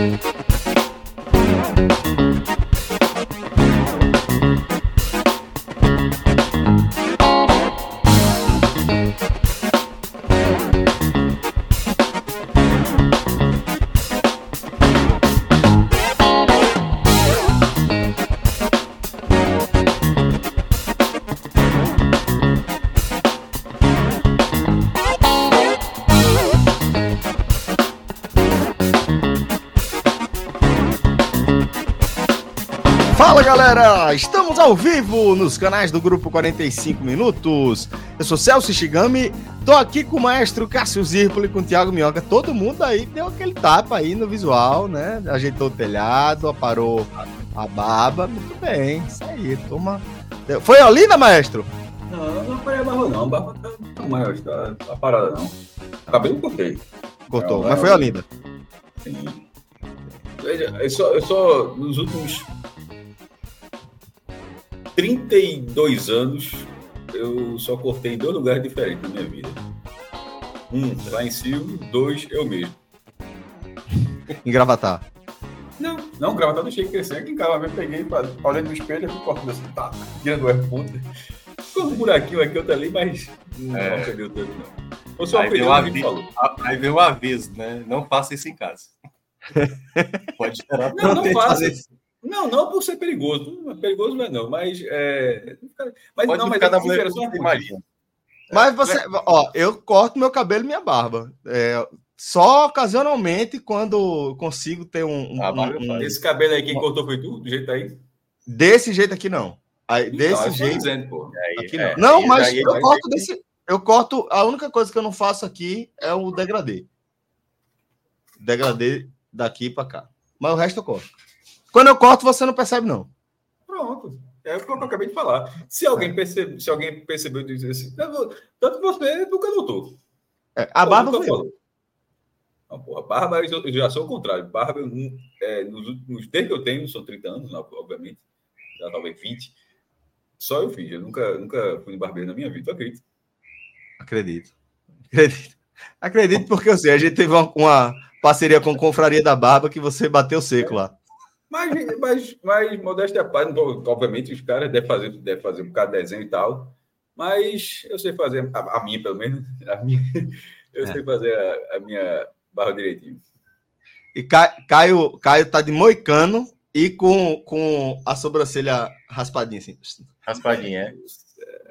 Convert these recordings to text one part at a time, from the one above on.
Fala ao vivo nos canais do Grupo 45 Minutos. Eu sou Celso Shigami, tô aqui com o maestro Cássio Zirpoli, com o Thiago Minhoca. Todo mundo aí deu aquele tapa aí no visual, né? Ajeitou o telhado, aparou a barba. Muito bem, isso aí, toma. Foi Olinda, maestro? Não, não aparei a barba não, a barba tá, tá mais, tá, tá parada não. Cabelo cortei. Cortou, Não, mas foi Olinda. Sim. Veja, eu só, eu só, nos últimos 32 anos, eu só cortei em dois lugares diferentes na minha vida. Um, lá em Silvio, dois, eu mesmo. Em Gravatar. Não, não, gravata deixei crescer. Aqui em casa eu peguei, olhei no espelho, eu fui cortando assim, tá, tirando o ponta. Ficou um buraquinho aqui, outro ali, mas não É. perdeu tanto, não. Eu só Aí veio, o um aviso, falou. aí veio um aviso, né? Não faça isso em casa. Pode gerar Não, não faça. isso. Não, não por ser perigoso. Não, Perigoso não é não, mas é. Mas Pode não, mas ficar é que que é imagina. Mas você, ó, eu corto meu cabelo e minha barba. É, só ocasionalmente quando consigo ter um, um- A barba eu um- faço. Esse cabelo aí, quem cortou foi tu? Do jeito aí? desse jeito aqui não. Aí, desse eu tô jeito dizendo, pô. Aí, aqui é, não. Não, aí mas ia- eu corto desse. Eu corto. A única coisa que eu não faço aqui é o degradê. Degradê daqui pra cá. Mas o resto eu corto. Quando eu corto, você não percebe, não. Pronto. É o que eu acabei de falar. Se alguém, percebe, se alguém percebeu disse assim, tanto você nunca notou. É, a barba foi eu. Não, porra, barba eu já sou o contrário. Barba, nu- é, nos desde que eu tenho, são 30 anos, obviamente, já talvez 20, só eu fiz. Eu nunca, nunca fui barbeiro na minha vida, tu acredita? Acredito. Acredito. Acredito porque eu sei, a gente teve uma, uma parceria com a Confraria da Barba que você bateu seco lá. Mas, mas, mas modéstia à parte, obviamente os caras devem fazer, devem fazer um bocado de desenho e tal, mas eu sei fazer, a, a minha pelo menos, a minha, eu É. sei fazer a, a minha barra direitinho. E Ca- Caio, Caio tá de moicano e com, com a sobrancelha raspadinha assim. Raspadinha, é.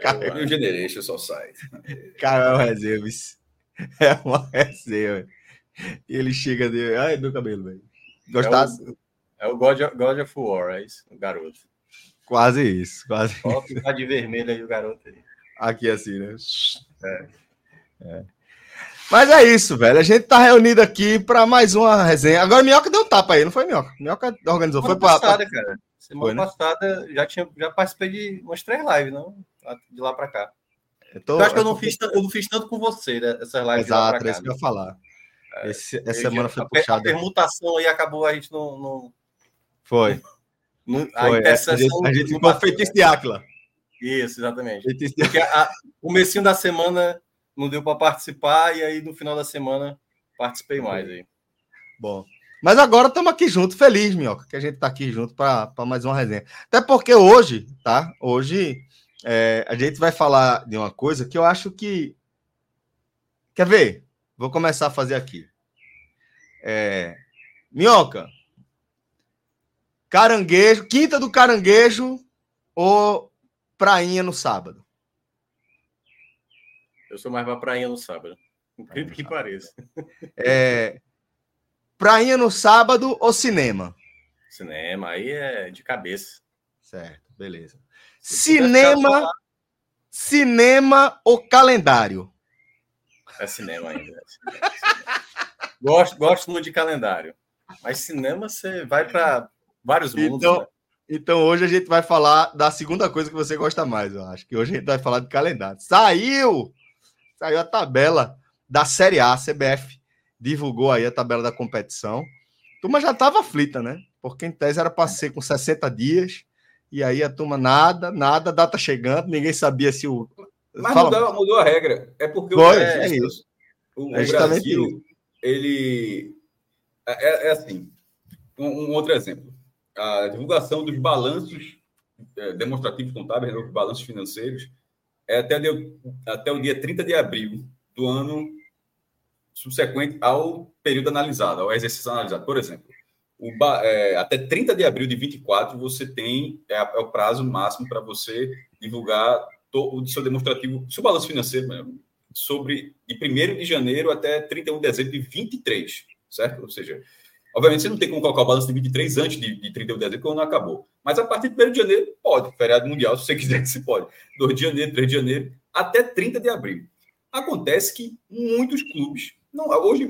É, o New Generation só sai. Cara, é uma resenha. É uma resenha. E ele chega de. Ai, meu cabelo, velho. Gostasse? É o God of, God of War, é isso, o garoto. Quase isso, quase. Só ficar de vermelho aí o garoto aí. Aqui assim, né? É. Mas é isso, velho. A gente tá reunido aqui para mais uma resenha. Agora, Minhoca deu um tapa aí, não foi, Minhoca? Minhoca organizou. Foi Semana pra. passada, cara. Semana Foi, né? passada já, tinha, já participei de umas três lives, não? De lá pra cá. Eu, tô- eu acho que eu não, fiz, eu não fiz tanto com você, né? Essas lives de lá Exato, pra é cá. isso que eu ia falar. Esse- essa semana foi a per- A puxada. permutação aí acabou, a gente não. não, Foi. não a foi. Gente, a gente ficou feitiço de Áquila. Isso, exatamente. Feitiço de- Porque a, o comecinho da semana não deu para participar, e aí no final da semana participei mais aí. Bom. Mas agora estamos aqui junto, feliz, Minhoca, que a gente está aqui junto para mais uma resenha. Até porque hoje, tá? Hoje é, a gente vai falar de uma coisa que eu acho que. Quer ver? Vou começar a fazer aqui. É, Minhoca. Caranguejo, quinta do caranguejo ou prainha no sábado? Eu sou mais pra prainha no sábado. Incrível que pareça. É, prainha no sábado ou cinema? Cinema, aí é de cabeça. Certo, beleza. Ficar Cinema, cinema ou calendário? É cinema ainda. É cinema, gosto, gosto muito de calendário. Mas cinema você vai para vários mundos. Então, né? então hoje a gente vai falar da segunda coisa que você gosta mais, eu acho. Que hoje a gente vai falar de calendário. Saiu! Saiu a tabela da Série A, CBF divulgou aí a tabela da competição. A turma já estava aflita, né? Porque em tese era para ser com 60 dias. E aí a turma nada, nada, data chegando, ninguém sabia se o. Mas mudou, mudou, a regra. É porque Foi, o, é, é isso. o, é o Brasil, isso. ele. É, é assim. Um, um, outro exemplo. A divulgação dos balanços é, demonstrativos contábeis, né, os balanços financeiros, é até, de, até o dia 30 de abril do ano subsequente ao período analisado, ao exercício analisado. Por exemplo, o, é, até 30 de abril de 24, você tem é, é o prazo máximo para você divulgar o seu demonstrativo, seu balanço financeiro mesmo, sobre de 1 de janeiro até 31 de dezembro de 23, certo? Ou seja, obviamente você não tem como colocar o balanço de 23 antes de, de 31 de dezembro, não acabou. Mas a partir de 1 de janeiro, pode, feriado mundial, se você quiser, se pode. 2 de janeiro, 3 de janeiro, até 30 de abril. Acontece que muitos clubes não, hoje,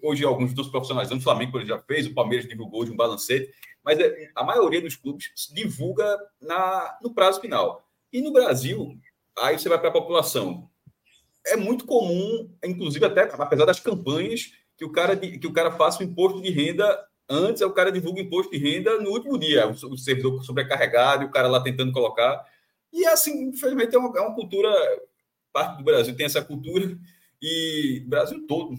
hoje alguns dos profissionais do Flamengo já fez, o Palmeiras divulgou de um balancete, mas é, a maioria dos clubes divulga na, no prazo final. E no Brasil, aí você vai para a população. É muito comum, inclusive até apesar das campanhas, que o cara, que o cara faça o imposto de renda antes, o cara divulga o imposto de renda no último dia, o, servidor sobrecarregado, o cara lá tentando colocar. E assim, infelizmente, é uma, é uma cultura, parte do Brasil tem essa cultura e Brasil todo.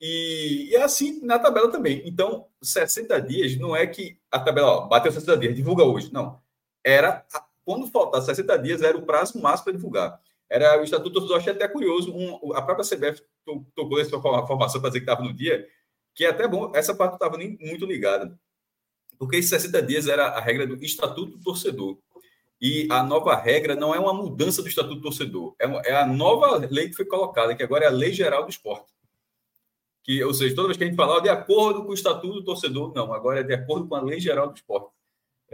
E, e, é assim na tabela também. Então, 60 dias não é que a tabela ó, bateu 60 dias, divulga hoje. Não. Era quando faltar 60 dias, era o prazo máximo para divulgar. Era o Estatuto Torcedor, achei até curioso. Um, a própria CBF tocou essa formação para dizer que estava no dia, que é até bom, essa parte não estava nem muito ligada. Porque esses 60 dias era a regra do Estatuto Torcedor. E a nova regra não é uma mudança do Estatuto do Torcedor, é, uma, é a nova lei que foi colocada, que agora é a Lei Geral do Esporte. Que, ou seja, toda vez que a gente falar de acordo com o Estatuto do Torcedor, não, agora é de acordo com a Lei Geral do Esporte.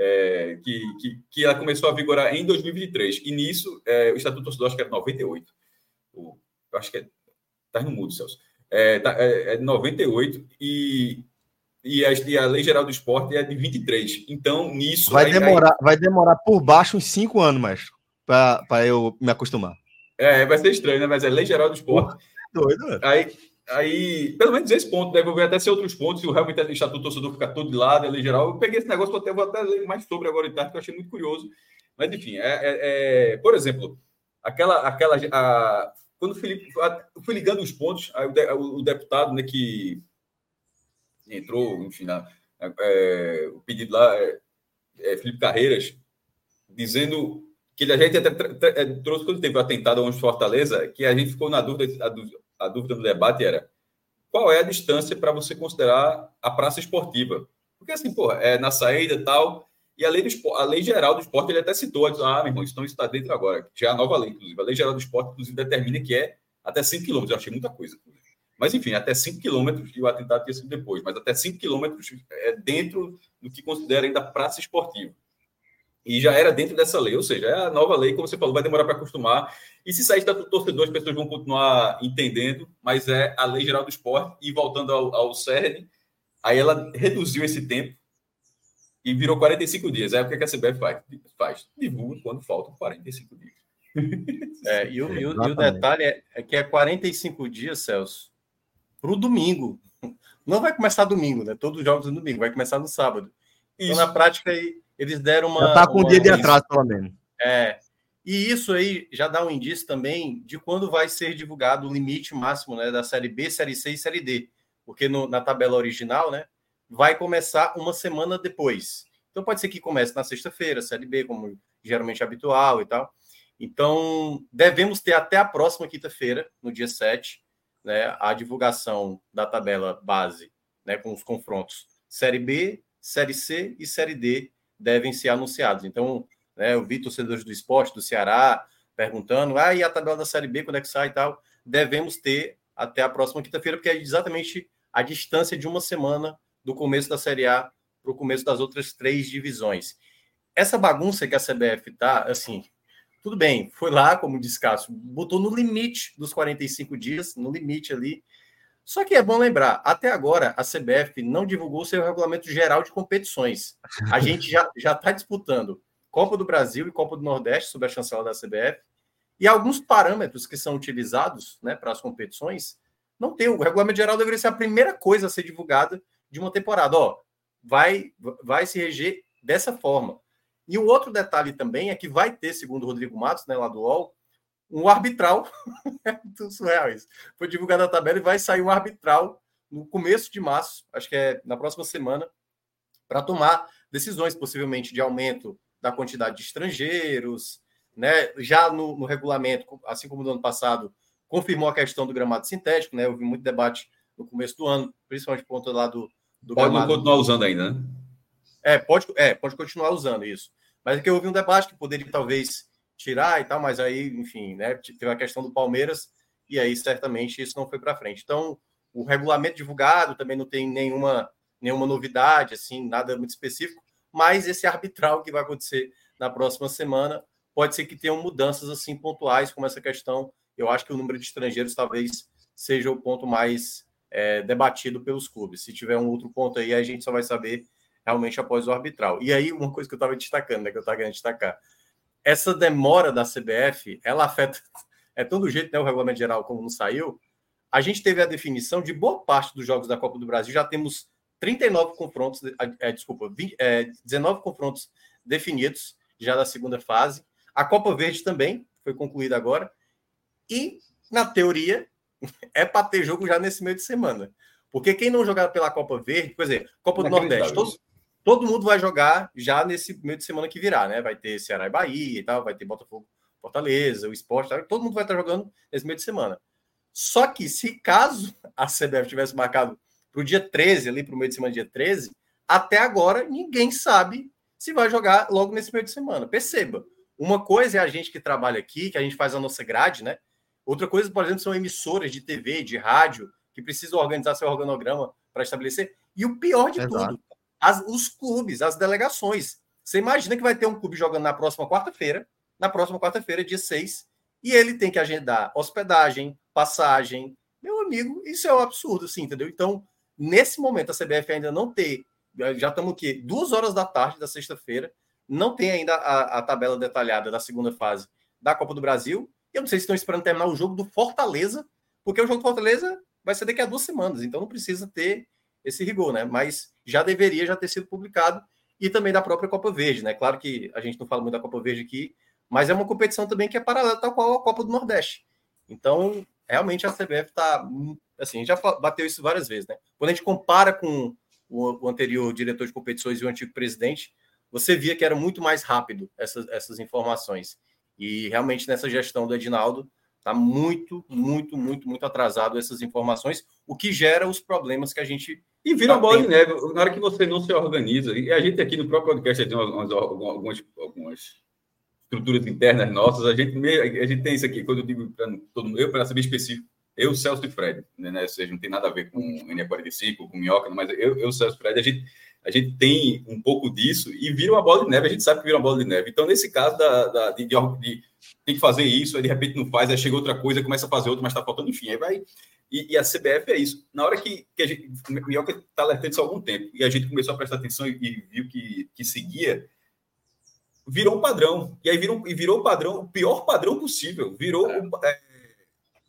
É, que, que, que ela começou a vigorar em 2023. E nisso, é, o Estatuto do Torcedor, acho que era 98. O, eu acho que é. Tá no mudo, Celso. É, tá, é, é 98. E e a, e a Lei Geral do Esporte é de 23. Então, nisso. Vai, aí, demorar, aí... vai demorar por baixo uns cinco anos, mais para eu me acostumar. É, vai ser estranho, né? Mas é Lei Geral do Esporte. Pô, doido, né? Aí, aí, pelo menos esse ponto, deve haver até ser outros pontos, se o realmente o Estatuto Torcedor ficar todo de lado, a Lei Geral. Eu peguei esse negócio, vou até, vou até ler mais sobre agora em tarde, que eu achei muito curioso. Mas, enfim, é, é, é por exemplo, aquela. aquela a, quando o Felipe. A, fui ligando os pontos, aí o, o, o deputado né, que entrou, enfim, na, é, o pedido lá é, é, Felipe Carreiras, dizendo que a gente até é, trouxe quando teve o atentado onde Fortaleza, que a gente ficou na dúvida, a, dúvida do debate era qual é a distância para você considerar a praça esportiva? Porque assim, porra, é na saída e tal, e a lei, do, a lei geral do esporte, ele até citou, diz, ah, meu irmão, isso está dentro agora, já é a nova lei, inclusive. A lei geral do esporte, inclusive, determina que é até 5 quilômetros. Eu achei muita coisa. Mas, enfim, até 5 quilômetros, e o atentado tinha sido depois, mas até 5 quilômetros é dentro do que considera ainda praça esportiva. E já era dentro dessa lei, ou seja, é a nova lei, como você falou, vai demorar para acostumar. E se sair do torcedor, as pessoas vão continuar entendendo, mas é a lei geral do esporte. E voltando ao, ao CERN, aí ela reduziu esse tempo e virou 45 dias. Aí o que a CBF faz? Faz. Divulga quando faltam 45 dias. É, e, o, e, o, e, o, detalhe é, é que é 45 dias, Celso, para o domingo. Não vai começar domingo, né? Todos os jogos no domingo, vai começar no sábado. Isso. Então, na prática, aí, eles deram uma. Já tá com um dia de atraso, pelo menos. É. E isso aí já dá um indício também de quando vai ser divulgado o limite máximo né, da Série B, Série C e Série D. Porque no, na tabela original, né? Vai começar uma semana depois. Então pode ser que comece na sexta-feira, Série B, como geralmente é habitual e tal. Então, devemos ter até a próxima quinta-feira, no dia 7, né, a divulgação da tabela base, né, com os confrontos Série B, Série C e Série D devem ser anunciados. Então, né, eu vi torcedores do esporte, do Ceará, perguntando, ah, e a tabela da Série B, quando é que sai e tal? Devemos ter até a próxima quinta-feira, porque é exatamente a distância de uma semana do começo da Série A para o começo das outras três divisões. Essa bagunça que a CBF está, assim, tudo bem, foi lá, como disse Cássio, botou no limite dos 45 dias, no limite ali. Só que é bom lembrar, até agora a CBF não divulgou seu regulamento geral de competições. A gente já está disputando Copa do Brasil e Copa do Nordeste sob a chancela da CBF. E alguns parâmetros que são utilizados né, para as competições não tem. O regulamento geral deveria ser a primeira coisa a ser divulgada de uma temporada. Ó, vai, vai se reger dessa forma. E o outro detalhe também é que vai ter, segundo o Rodrigo Matos, né, lá do UOL, um arbitral. é surreal isso. Foi divulgada a tabela e vai sair um arbitral no começo de março, acho que é na próxima semana, para tomar decisões, possivelmente de aumento da quantidade de estrangeiros, né? Já no, no, regulamento, assim como no ano passado, confirmou a questão do gramado sintético, né? Houve muito debate no começo do ano, principalmente por conta lá do, do pode gramado. continuar usando ainda, né? É, pode, é, pode continuar usando isso. Mas é que houve um debate que poderia talvez tirar e tal, mas aí, enfim, né? Teve a questão do Palmeiras e aí certamente isso não foi para frente. Então, o regulamento divulgado também não tem nenhuma nenhuma novidade, assim, nada muito específico mas esse arbitral que vai acontecer na próxima semana pode ser que tenham mudanças assim pontuais, como essa questão. Eu acho que o número de estrangeiros talvez seja o ponto mais é, debatido pelos clubes. Se tiver um outro ponto aí, a gente só vai saber realmente após o arbitral. E aí, uma coisa que eu estava destacando, né, que eu estava querendo destacar, essa demora da CBF, ela afeta, é tão do jeito, né, o regulamento geral, como não saiu, a gente teve a definição de boa parte dos jogos da Copa do Brasil, já temos 39 confrontos, é, desculpa, 20, é, 19 confrontos definidos já da segunda fase. A Copa Verde também foi concluída agora. E, na teoria, é para ter jogo já nesse meio de semana. Porque quem não jogar pela Copa Verde, por exemplo, Copa do Nordeste, todo, todo mundo vai jogar já nesse meio de semana que virá, né? Vai ter Ceará e Bahia e tal, vai ter Botafogo, Fortaleza, o Esporte, todo mundo vai estar jogando nesse meio de semana. Só que se caso a CBF tivesse marcado para o dia 13, ali para o meio de semana, dia 13, até agora ninguém sabe se vai jogar logo nesse meio de semana. Perceba, uma coisa é a gente que trabalha aqui, que a gente faz a nossa grade, né? Outra coisa, por exemplo, são emissoras de TV, de rádio, que precisam organizar seu organograma para estabelecer. E o pior de Exato. tudo, as, os clubes, as delegações. Você imagina que vai ter um clube jogando na próxima quarta-feira, na próxima quarta-feira, dia 6, e ele tem que agendar hospedagem, passagem. Meu amigo, isso é um absurdo, assim, entendeu? Então, Nesse momento, a CBF ainda não tem, já estamos aqui, duas horas da tarde da sexta-feira, não tem ainda a, a, tabela detalhada da segunda fase da Copa do Brasil. Eu não sei se estão esperando terminar o jogo do Fortaleza, porque o jogo do Fortaleza vai ser daqui a duas semanas, então não precisa ter esse rigor, né? Mas já deveria já ter sido publicado e também da própria Copa Verde, né? Claro que a gente não fala muito da Copa Verde aqui, mas é uma competição também que é paralela, tal qual a Copa do Nordeste. Então, realmente a CBF está assim, já bateu isso várias vezes, né? Quando a gente compara com o, anterior diretor de competições e o antigo presidente, você via que era muito mais rápido essas, essas informações. E realmente nessa gestão do Edinaldo está muito, muito, muito, muito atrasado essas informações, o que gera os problemas que a gente. E vira tá uma bola de neve, na hora que você não se organiza, e a gente aqui no próprio podcast tem algumas, algumas, algumas estruturas internas nossas, a gente, a gente tem isso aqui, quando eu digo para todo mundo, eu, para ser bem específico, eu, Celso e Fred, né? Ou seja, não tem nada a ver com NE45, com Minhoca, mas eu, eu, Celso e Fred, a gente, a gente tem um pouco disso e vira uma bola de neve, a gente sabe que vira uma bola de neve. Então, nesse caso da, da de, de, de, tem que fazer isso, aí de repente não faz, aí chega outra coisa, começa a fazer outra, mas está faltando, enfim, aí vai. E, e, a CBF é isso. Na hora que, que a gente. O Minhoca está alertando isso há algum tempo, e a gente começou a prestar atenção e, e viu que, que seguia virou um padrão. E aí virou, e virou o padrão, o pior padrão possível. Virou é. É,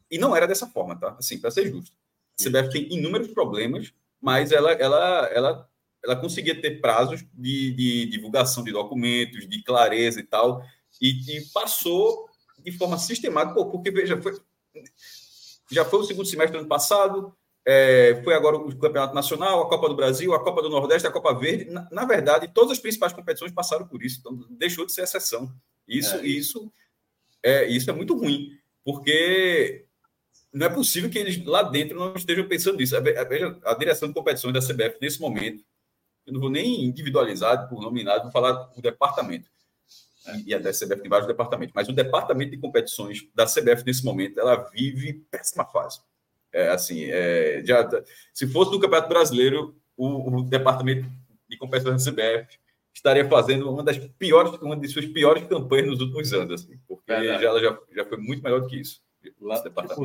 e não era dessa forma, tá? Assim, para ser justo. A CBF tem inúmeros problemas, mas ela, ela, ela, ela conseguia ter prazos de, de divulgação de documentos, de clareza e tal, e, e passou de forma sistemática, porque veja, foi, já foi o segundo semestre do ano passado, é, foi agora o Campeonato Nacional, a Copa do Brasil, a Copa do Nordeste, a Copa Verde. Na, na, verdade, todas as principais competições passaram por isso, então deixou de ser exceção. Isso, é. isso, é, isso é muito ruim, porque não é possível que eles lá dentro não estejam pensando nisso. Veja, a direção de competições da CBF nesse momento, eu não vou nem individualizar por nominado, vou falar o departamento. E a da CBF tem vários departamentos, mas o departamento de competições da CBF nesse momento, ela vive péssima fase. É, assim, é, já, se fosse no Campeonato Brasileiro, o, o departamento de competições da CBF estaria fazendo uma das piores, uma de suas piores campanhas nos últimos anos, assim, porque já, ela já, já foi muito melhor do que isso.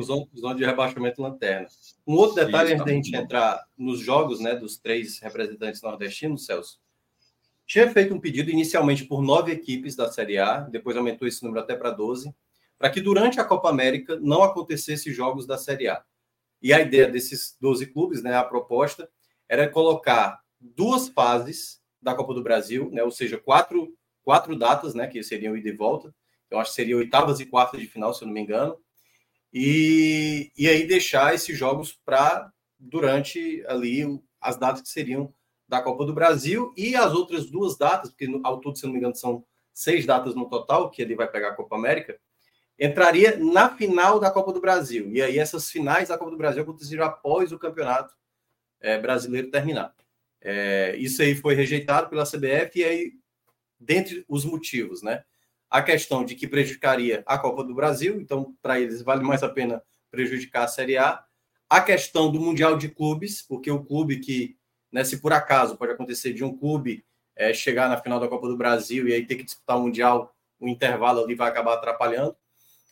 Zona, zona de rebaixamento lanterna. Um outro detalhe, antes da gente entrar nos jogos né, dos três representantes nordestinos, Celso, tinha feito um pedido inicialmente por nove equipes da Série A, depois aumentou esse número até para 12, para que durante a Copa América não acontecesse jogos da Série A. E a ideia desses 12 clubes, né, a proposta, era colocar duas fases da Copa do Brasil, né, ou seja, quatro, quatro datas, né, que seriam ida e volta. Eu acho que seria oitavas e quartas de final, se eu não me engano. E, e aí deixar esses jogos para durante ali as datas que seriam da Copa do Brasil e as outras duas datas, porque ao todo, se não me engano, são seis datas no total, que ele vai pegar a Copa América, entraria na final da Copa do Brasil. E aí essas finais da Copa do Brasil aconteceriam após o campeonato é, brasileiro terminar. É, isso aí foi rejeitado pela CBF e aí, dentre os motivos, né? A questão de que prejudicaria a Copa do Brasil, então para eles vale mais a pena prejudicar a Série A. A questão do Mundial de Clubes, porque o clube que né, se por acaso pode acontecer de um clube é, chegar na final da Copa do Brasil e aí ter que disputar o Mundial, o intervalo ali vai acabar atrapalhando.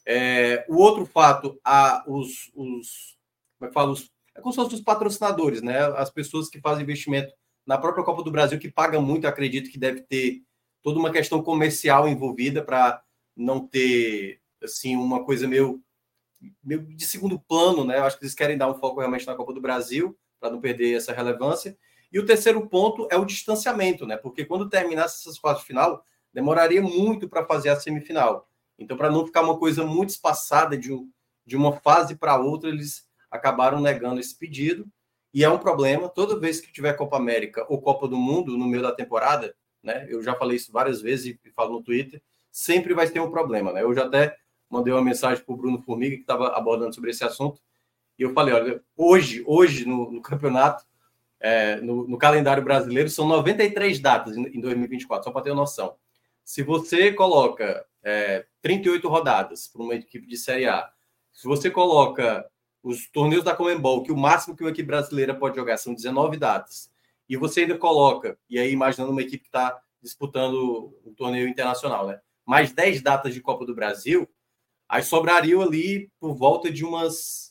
É, o outro fato, a, os, os, como é que fala, os, é como se fossem os patrocinadores, né? As pessoas que fazem investimento na própria Copa do Brasil, que pagam muito, acredito que deve ter toda uma questão comercial envolvida para não ter assim uma coisa meio, meio de segundo plano, né? Eu acho que eles querem dar um foco realmente na Copa do Brasil para não perder essa relevância. E o terceiro ponto é o distanciamento, né? Porque quando terminasse essas fases de final, demoraria muito para fazer a semifinal. Então, para não ficar uma coisa muito espaçada de, de uma fase para outra, eles acabaram negando esse pedido. E é um problema. Toda vez que tiver Copa América ou Copa do Mundo no meio da temporada, né? Eu já falei isso várias vezes e falo no Twitter, sempre vai ter um problema, né? Eu já até mandei uma mensagem para o Bruno Formiga, que estava abordando sobre esse assunto, e eu falei, olha, hoje, hoje no, no campeonato, é, no, no, calendário brasileiro, são 93 datas em, em 2024, só para ter uma noção. Se você coloca é, 38 rodadas para uma equipe de Série A, se você coloca os torneios da Comembol, que o máximo que uma equipe brasileira pode jogar são 19 datas, e você ainda coloca, e aí imaginando uma equipe que está disputando um torneio internacional, né? Mais 10 datas de Copa do Brasil, aí sobrariam ali por volta de umas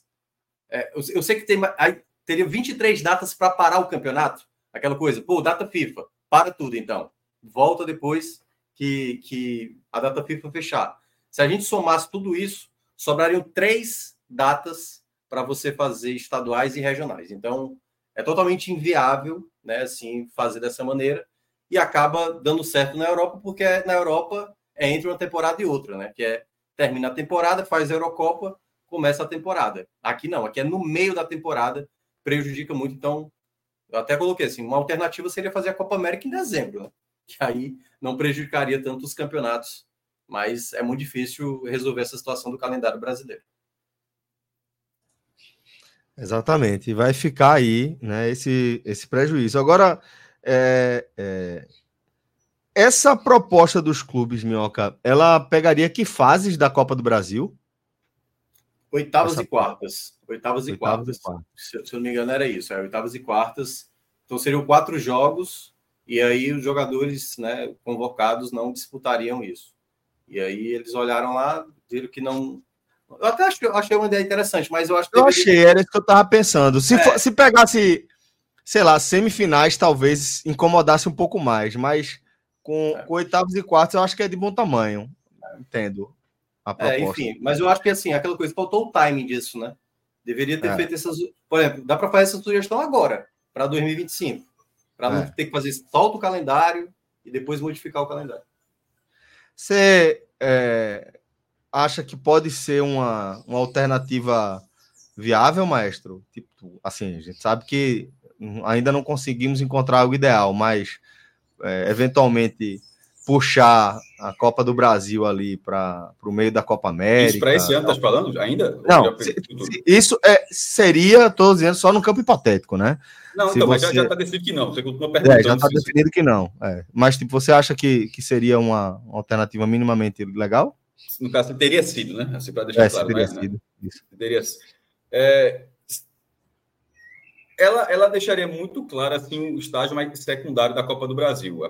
é, eu, eu, sei que tem, aí, teria 23 datas para parar o campeonato. Aquela coisa, pô, data FIFA, para tudo então. Volta depois que, que a data FIFA fechar. Se a gente somasse tudo isso, sobrariam três datas para você fazer estaduais e regionais. Então, é totalmente inviável, né, assim, fazer dessa maneira e acaba dando certo na Europa, porque na Europa é entre uma temporada e outra, né, que é termina a temporada, faz a Eurocopa, começa a temporada. Aqui não, aqui é no meio da temporada, prejudica muito. Então, eu até coloquei assim: uma alternativa seria fazer a Copa América em dezembro, né? que aí não prejudicaria tanto os campeonatos. Mas é muito difícil resolver essa situação do calendário brasileiro. Exatamente, vai ficar aí né, esse, esse prejuízo. Agora, é, é, essa proposta dos clubes, Minhoca, ela pegaria que fases da Copa do Brasil? Oitavas Essa e quartas. Oitavas, e quartas. quartas. Se, se, eu não me engano, era isso. É, oitavas e quartas. Então seriam quatro jogos, e aí os jogadores né, convocados não disputariam isso. E aí eles olharam lá, viram que não. Eu até achei, achei uma ideia interessante, mas eu acho que. Eu deveria... achei, era isso que eu tava pensando. Se, é. for, se pegasse, sei lá, semifinais, talvez incomodasse um pouco mais, mas com, é. com oitavos e quartos eu acho que é de bom tamanho. Entendo a proposta. É, enfim, mas eu acho que assim, aquela coisa, faltou o timing disso, né? Deveria ter é. feito essas. Por exemplo, dá para fazer essa sugestão agora, para 2025. Para não é. ter que fazer solta o calendário e depois modificar o calendário. Você é, acha que pode ser uma, uma alternativa viável, maestro? Tipo, assim, a gente sabe que ainda não conseguimos encontrar algo ideal, mas é, eventualmente puxar a Copa do Brasil ali para o meio da Copa América. Isso para esse ano, tá falando ainda? Não, se, se, isso é, seria, estou dizendo, só no campo hipotético, né? Não, se então, você... mas já está decidido que não. Você continua perguntando. É, já está definido que não. É. Mas tipo, você acha que, que seria uma, uma alternativa minimamente legal? No caso, teria sido, né? Assim, para deixar é, claro. Teria mas, né? sido. Né? Isso. Teria é, ela, ela deixaria muito claro assim, o estágio mais secundário da Copa do Brasil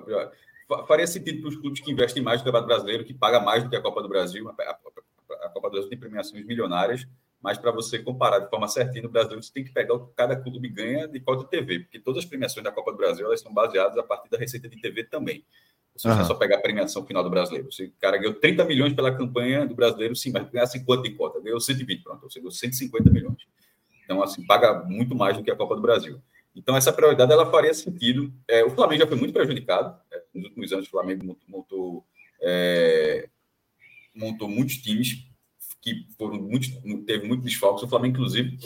faria sentido para os clubes que investem mais no Campeonato Brasileiro, que paga mais do que a Copa do Brasil. A, Copa do Brasil tem premiações milionárias, mas para você comparar de forma certinha no Brasil, você tem que pegar o que cada clube ganha de cota de TV, porque todas as premiações da Copa do Brasil elas são baseadas a partir da receita de TV também. Se você uhum. só pegar a premiação final do brasileiro, se o cara ganhou 30 milhões pela campanha do brasileiro, sim, mas ganhar 50 de cota, ganhou 120, pronto, você ganhou 150 milhões. Então, assim, paga muito mais do que a Copa do Brasil. Então, essa prioridade ela faria sentido. É, o Flamengo já foi muito prejudicado. É, nos últimos anos, o Flamengo montou, é, montou muitos times que foram muito, teve muito desfalques. O Flamengo, inclusive,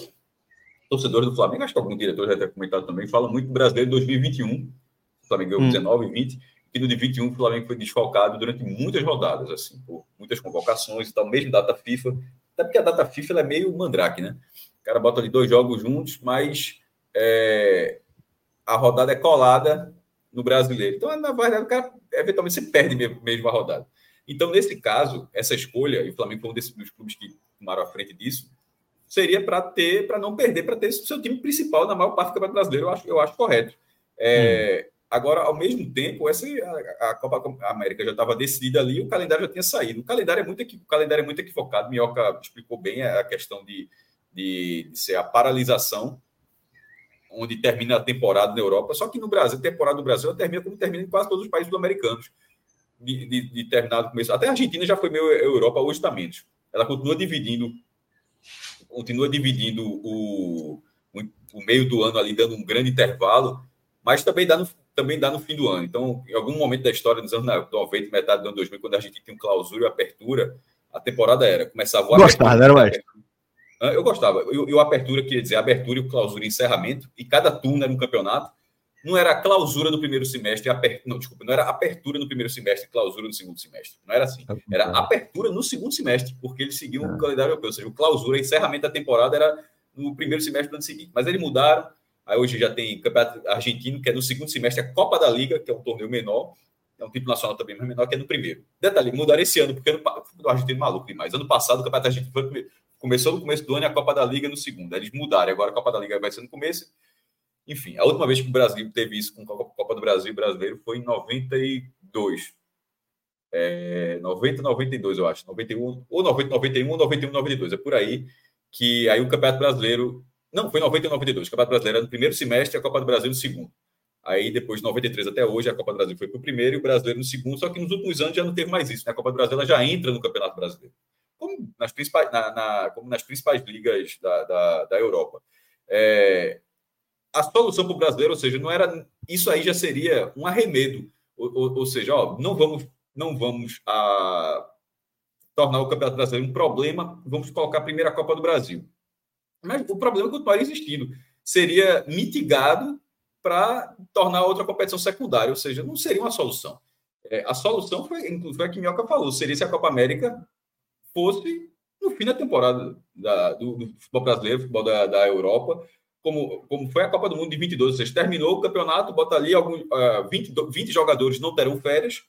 torcedores do Flamengo, acho que algum diretor já tem comentado também, fala muito do brasileiro 2021. O Flamengo ganhou hum. 19 e 20, que no de 21 o Flamengo foi desfalcado durante muitas rodadas, assim, por muitas convocações e tal, mesmo data FIFA. Até porque a data FIFA é meio mandrake, né? O cara bota ali dois jogos juntos, mas é, a rodada é colada no brasileiro. Então, na verdade, o cara eventualmente se perde mesmo a rodada. Então, nesse caso, essa escolha, e o Flamengo foi um desses, dos clubes que tomaram a frente disso, seria para ter, para não perder, para ter seu time principal na maior parte do Campeonato Brasileiro, eu acho, eu acho correto. É, hum. Agora, ao mesmo tempo, essa, a, a Copa América já estava decidida ali, o calendário já tinha saído. O calendário é muito, o calendário é muito equivocado. Minhoca explicou bem a questão de, de, de ser a paralisação onde termina a temporada na Europa. Só que no Brasil, a temporada do Brasil termina como termina em quase todos os países sul-americanos. De, de, de terminado começo. Até a Argentina já foi meio Europa hoje está menos. Ela continua dividindo, continua dividindo o, o, o, meio do ano ali, dando um grande intervalo, mas também dá, no, também dá no fim do ano. Então, em algum momento da história, nos anos 90, metade do ano 2000, quando a Argentina tinha um clausura e apertura, a temporada era começava a Gostava, era mais. Eu gostava. E o apertura queria dizer abertura clausura e encerramento, e cada turno era um campeonato. Não era clausura no primeiro semestre, aper... não, desculpa, não era apertura no primeiro semestre e clausura no segundo semestre. Não era assim. Era apertura no segundo semestre, porque eles seguiam o ah. calendário europeu. Ou seja, o clausura, e encerramento da temporada era no primeiro semestre do ano seguinte. Mas eles mudaram. Aí hoje já tem campeonato argentino, que é no segundo semestre, a Copa da Liga, que é um torneio menor. É um título nacional também, mas menor que é no primeiro. Detalhe, mudaram esse ano, porque o argentino é maluco demais. Ano passado, o campeonato argentino foi começou no começo do ano e a Copa da Liga no segundo. Eles mudaram, agora a Copa da Liga vai ser no começo. Enfim, a última vez que o Brasil teve isso com a Copa do Brasil brasileiro foi em 92. É, 90, 92, eu acho. 91, ou 90, 91, ou 91, 92. É por aí que aí o Campeonato Brasileiro. Não, foi 90 92. O Campeonato Brasileiro era no primeiro semestre e a Copa do Brasil no segundo. Aí, depois de 93 até hoje, a Copa do Brasil foi para o primeiro e o brasileiro no segundo. Só que nos últimos anos já não teve mais isso. Né? A Copa do Brasil já entra no Campeonato Brasileiro como nas principais, na, na, como nas principais ligas da, da, da Europa. É, a solução para o brasileiro, ou seja, não era isso aí já seria um arremedo, ou, ou, ou seja, ó, não vamos não vamos a, ah, tornar o Campeonato Brasileiro um problema, vamos colocar a primeira Copa do Brasil. Mas o problema continuaria existindo. Seria mitigado para tornar outra competição secundária, ou seja, não seria uma solução. É, a solução foi, inclusive, a que Minhoca falou, seria se a Copa América fosse no fim da temporada da, do, do, futebol brasileiro, futebol da, da Europa, como, como foi a Copa do Mundo de 22, ou seja, terminou o campeonato, bota ali alguns, uh, 20, 20 jogadores não terão férias.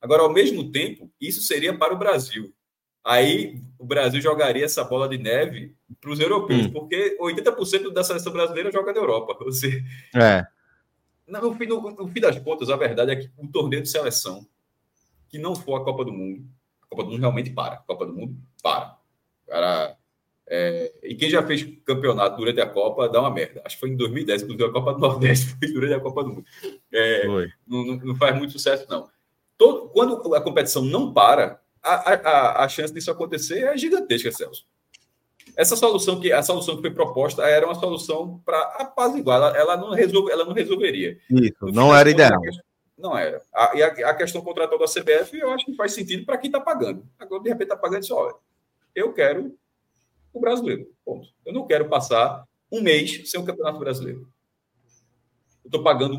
Agora, ao mesmo tempo, isso seria para o Brasil. Aí o Brasil jogaria essa bola de neve para os europeus, hum. porque 80% da seleção brasileira joga na Europa. Ou seja, é. no, fim, no, no fim das contas, a verdade é que o torneio de seleção, que não for a Copa do Mundo, Copa do Mundo realmente para. Copa do Mundo para. Cara, é, e quem já fez campeonato durante a Copa dá uma merda. Acho que foi em 2010, inclusive a Copa do Nordeste foi durante a Copa do Mundo. É, não, não, faz muito sucesso, não. Todo, quando a competição não para, a, a, a chance disso acontecer é gigantesca, Celso. Essa solução que a solução que foi proposta era uma solução para apaziguar, ela, ela, não resolve, ela não resolveria. Isso, não era ideal. Não era. A, e a, a, questão contratual da CBF, eu acho que faz sentido para quem está pagando. Agora, de repente, está pagando isso, olha, eu quero o brasileiro. Ponto. Eu não quero passar um mês sem o Campeonato Brasileiro. Eu estou pagando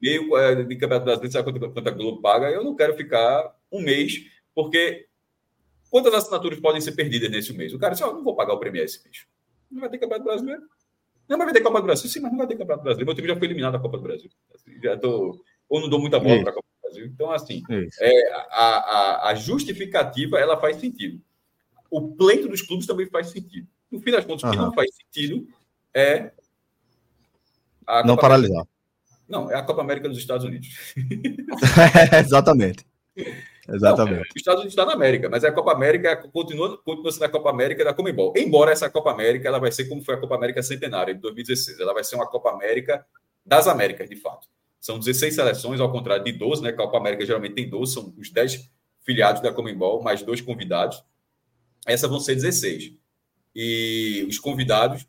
meio é, de Campeonato Brasileiro, sabe quanto, quanto a Globo paga? Eu não quero ficar um mês, porque quantas assinaturas podem ser perdidas nesse mês? O cara disse, oh, não vou pagar o Premier esse mês. Não vai ter Campeonato Brasileiro. Não vai ter Copa do Brasil? Sim, mas não vai ter Campeonato Brasileiro. Meu time já foi eliminado da Copa do Brasil. Já estou ou não dou muita bola para a Copa do Brasil. Então, assim, é, a, a, a, justificativa ela faz sentido. O pleito dos clubes também faz sentido. No fim das contas, o que não faz sentido é. não paralisar. Não, é a Copa América dos Estados Unidos. Exatamente. Exatamente. Não, os Estados Unidos está na América, mas a Copa América continua, continua sendo a Copa América da Comembol. Embora essa Copa América ela vai ser como foi a Copa América Centenária de 2016. Ela vai ser uma Copa América das Américas, de fato. São 16 seleções, ao contrário de 12, né? Copa América geralmente tem 12, são os 10 filiados da Comembol, mais dois convidados. Essas vão ser 16. E os convidados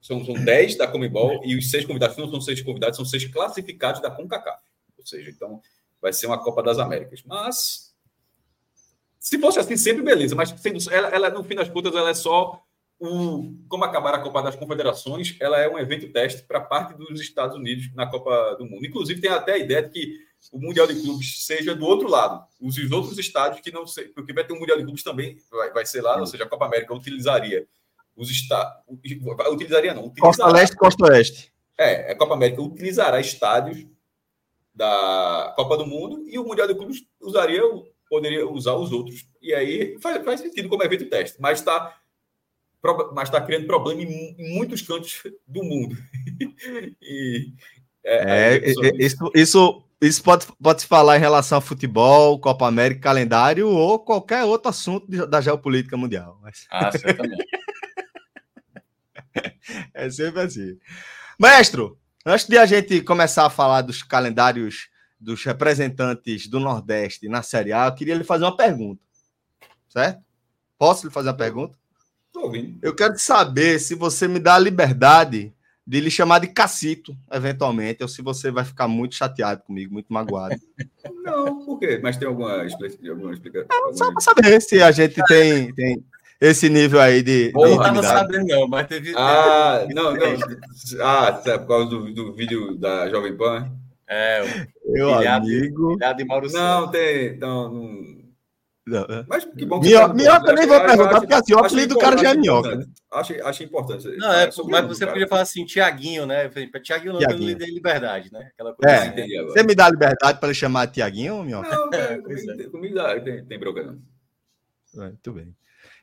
são, são 10 da Comembol e os seis convidados não são seis convidados, são seis classificados da CONCACAF. Ou seja, então vai ser uma Copa das Américas. Mas se fosse assim, sempre beleza, mas ela, ela, no fim das contas, ela é só um. Como acabar a Copa das Confederações, ela é um evento teste para parte dos Estados Unidos na Copa do Mundo. Inclusive, tem até a ideia de que o Mundial de Clubes seja do outro lado, os outros estádios que não sei, porque vai ter um Mundial de Clubes também, vai, vai ser lá, ou seja, a Copa América utilizaria os estados. Utilizaria não, utilizará, Costa Leste Costa Oeste. É, a Copa América utilizará estádios da Copa do Mundo e o Mundial de Clubes usaria poderia usar os outros. E aí faz, faz sentido como evento teste, mas está mas está criando problema em, muitos cantos do mundo. e, é, é, isso, isso, isso pode, pode se falar em relação a futebol, Copa América, calendário ou qualquer outro assunto da geopolítica mundial. Mas... Ah, certamente. é sempre assim. Mestre, antes de a gente começar a falar dos calendários dos representantes do Nordeste na Série A, eu queria lhe fazer uma pergunta. Certo? Posso lhe fazer uma pergunta? Estou ouvindo. Eu quero saber se você me dá a liberdade de lhe chamar de Cacito, eventualmente, ou se você vai ficar muito chateado comigo, muito magoado. Não, por quê? Mas tem alguma, alguma explicação? Não, só para saber se a gente tem, tem esse nível aí de. Porra, de não estava sabendo, não, mas teve. Ah, não, não. Ah, por causa do, do vídeo da Jovem Pan? É, meu amigo. de Mauro não, tem. Não, não... Não, é. Mas que bom que Minhoca, minhoca nem vou perguntar, porque assim, o apelido do cara já é minhoca. Né? Achei, achei importante. Não, é, mas você podia falar assim, Tiaguinho, né? Tiaguinho não Tiaguinho. tem liberdade, né? Aquela coisa é, assim. Você me dá liberdade para ele chamar Tiaguinho, minhoca? Não, é, comigo, é. comigo dá, tem, tem bronca não. Muito bem.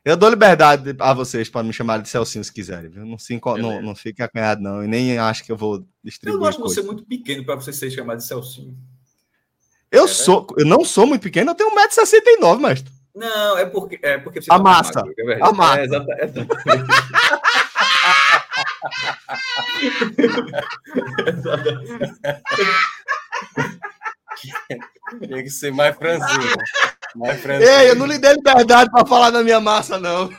Eu dou liberdade a vocês para me chamar de Celcinho se quiserem, viu? Não, se, não, não fique acanhado, não. E nem acho que eu vou distribuir. Eu não acho você muito pequeno para você ser chamado de Celcinho. Eu é, sou, eu não sou muito pequeno, eu tenho 1,69m, mestre. Não, é porque, é porque você a massa. Magro, é a massa. É, exatamente. Tem que ser mais franzino. Ei, eu não lhe dei liberdade para falar da minha massa, não.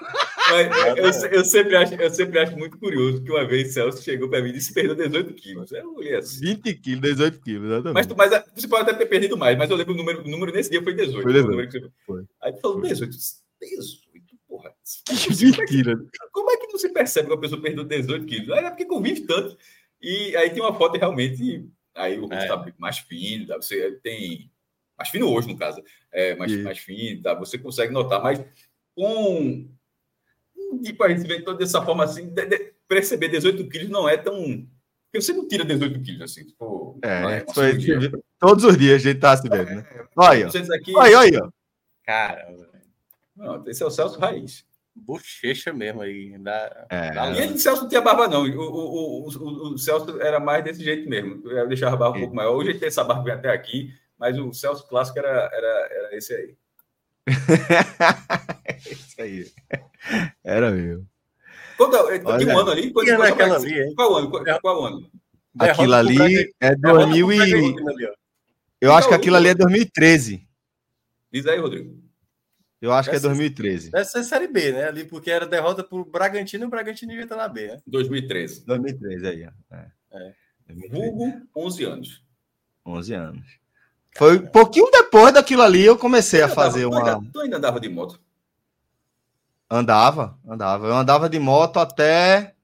Mas eu, eu, sempre acho, eu sempre acho muito curioso que uma vez Celso chegou para mim e disse perdeu 18 quilos. Eu olhei assim. 20 quilos, 18 quilos, exatamente. Mas, mas é, você pode até ter perdido mais, mas eu lembro o número, o número nesse dia foi 18. Foi 18. Você... Foi. Aí tu falou 18. 18, porra. 20 quilos. Como é que não se percebe que a pessoa perdeu 18 quilos? É porque convive tanto. E aí tem uma foto realmente. Aí o rosto é. tá mais fino, tá? você tem mais fino hoje, no caso, é, mais, mais fino, tá? Você consegue notar, mas com tipo, a gente vê toda dessa forma assim, de, de, perceber 18 quilos não é tão. Porque você não tira 18 quilos assim. Tipo, é, é foi, todos os dias a gente tá se vendo, né? É, olha, aqui, olha, olha. Cara, não, esse é o Celso Raiz. Bochecha mesmo aí. Dá, é. dá e ele, o Celso não tinha barba, não. O, o, o, o, o Celso era mais desse jeito mesmo. Eu deixava a barba um pouco maior. Hoje ele tem essa barba até aqui. Mas o Celso clássico era, era, era esse aí. esse aí. Era meu. Quando, é, tem um ano ali? Quando, quando, qual, ali, qual ano? Qual, qual ano? Aquilo ali é 2000 e... Eu acho que aquilo ali é 2013. Diz aí, Rodrigo. Eu acho que é 2013. Deve ser Série B, né? Ali, porque era derrota para o Bragantino e o Bragantino devia estar na B, né? 2013. 2013, aí. É. é. Vulgo, 11 anos. 11 anos. Foi um pouquinho depois daquilo ali eu comecei a fazer andava, uma. Tu ainda, tu ainda andava de moto? Andava, andava. Eu andava de moto até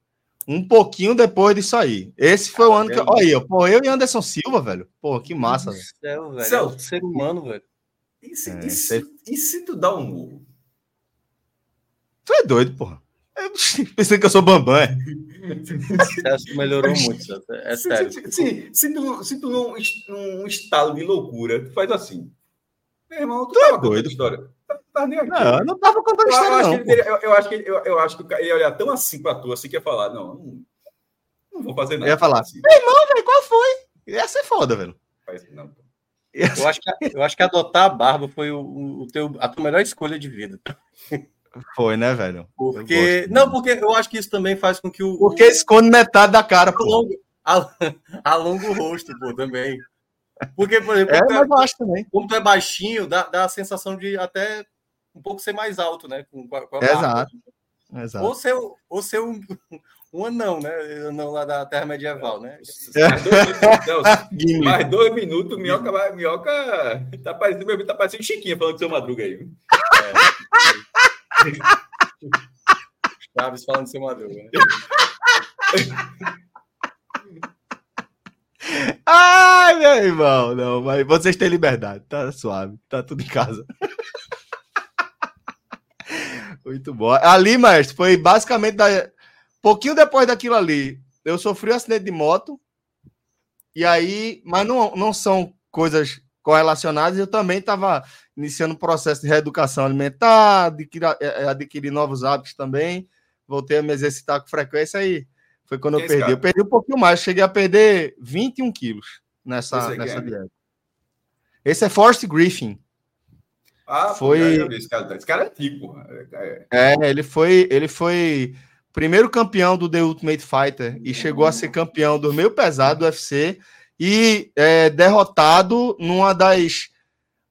um pouquinho depois disso aí. Esse foi o ano que. Olha aí, pô, eu e Anderson Silva, velho. Pô, que massa, velho. Céu, velho. Céu. É ser humano, velho. E se, é, e, se, e se tu dá um murro? Tu é doido, porra. Eu pensei que eu sou Bambam. É. Acho que melhorou muito, é sério. Se, se, se, tu, se tu num, num estado de loucura, tu faz assim. Meu irmão, tu, tu é doido. História. Tá, tá nem aqui. Não, eu não tava contando eu, história, não. Ele, eu, eu, acho que, eu, eu acho que ele ia olhar tão assim pra tu, assim que ia falar, não, não, não vou fazer nada. Eu ia falar, assim. meu irmão, velho, qual foi? Ia ser foda, velho. Não. Eu acho, que, eu acho que adotar a barba foi o, o teu, a tua melhor escolha de vida. Foi, né, velho? Porque. Não, porque eu acho que isso também faz com que o. Porque esconde metade da cara, pô. Alonga, o rosto, pô, também. Porque, por exemplo, é, cara, mas acho também. como tu é baixinho, dá, dá a sensação de até um pouco ser mais alto, né? Com, com a Exato. Exato. Ou ser, ou ser um, um anão, né? Anão lá da Terra Medieval, né? É. Mais, dois minutos, não, mais dois minutos, minhoca, minhoca tá parecendo, tá parecendo Chiquinha falando do seu madruga aí. É. Chaves falando do seu madruga. Né? Ai, meu irmão, não, mas vocês têm liberdade, tá suave, tá tudo em casa. Muito bom. Ali, mas foi basicamente da... pouquinho depois daquilo ali. Eu sofri um acidente de moto. E aí, mas não, não são coisas correlacionadas. Eu também estava iniciando um processo de reeducação alimentar, adquirir, é, é, adquirir novos hábitos também. Voltei a me exercitar com frequência aí. Foi quando eu perdi. Eu perdi um pouquinho mais. Cheguei a perder 21 quilos nessa, nessa dieta. Esse é Forrest Griffin. Ah, foi. Esse cara, esse cara é antigo. É, ele foi, ele foi primeiro campeão do The Ultimate Fighter e chegou a ser campeão do meio pesado do UFC e é, derrotado numa das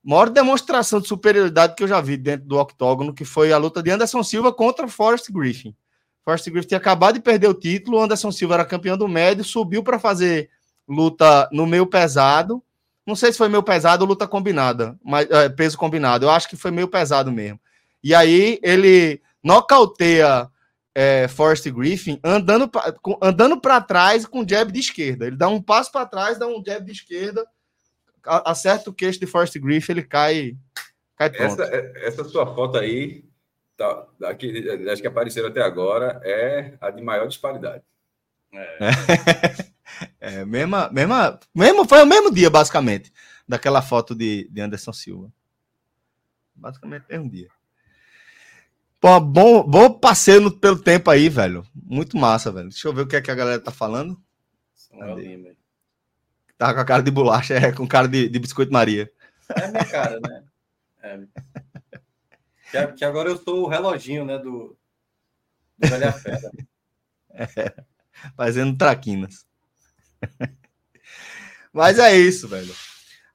maiores demonstrações de superioridade que eu já vi dentro do octógono, que foi a luta de Anderson Silva contra Forrest Griffin. Forrest Griffin tinha acabado de perder o título, Anderson Silva era campeão do médio, subiu para fazer luta no meio pesado não sei se foi meio pesado ou luta combinada, mas é, peso combinado. Eu acho que foi meio pesado mesmo. E aí ele nocauteia é, Forrest Griffin andando pra, andando para trás com jab de esquerda. Ele dá um passo para trás, dá um jab de esquerda, acerta o queixo de Forrest Griffin, ele cai, cai pronto. Essa, é, essa sua foto aí, tá, acho que apareceram até agora, é a de maior disparidade. É. É, mesma, mesma, mesmo, foi o mesmo dia, basicamente, daquela foto de, de Anderson Silva. Basicamente, mesmo dia. Pô, bom, bom passeio pelo tempo aí, velho. Muito massa, velho. Deixa eu ver o que é que a galera tá falando. Tá com a cara de bolacha, é, com cara de, de biscoito Maria. É minha cara, né? É. Que, que, agora eu sou o reloginho, né, do, do Velha Fera. É, fazendo traquinas. Mas é isso, velho.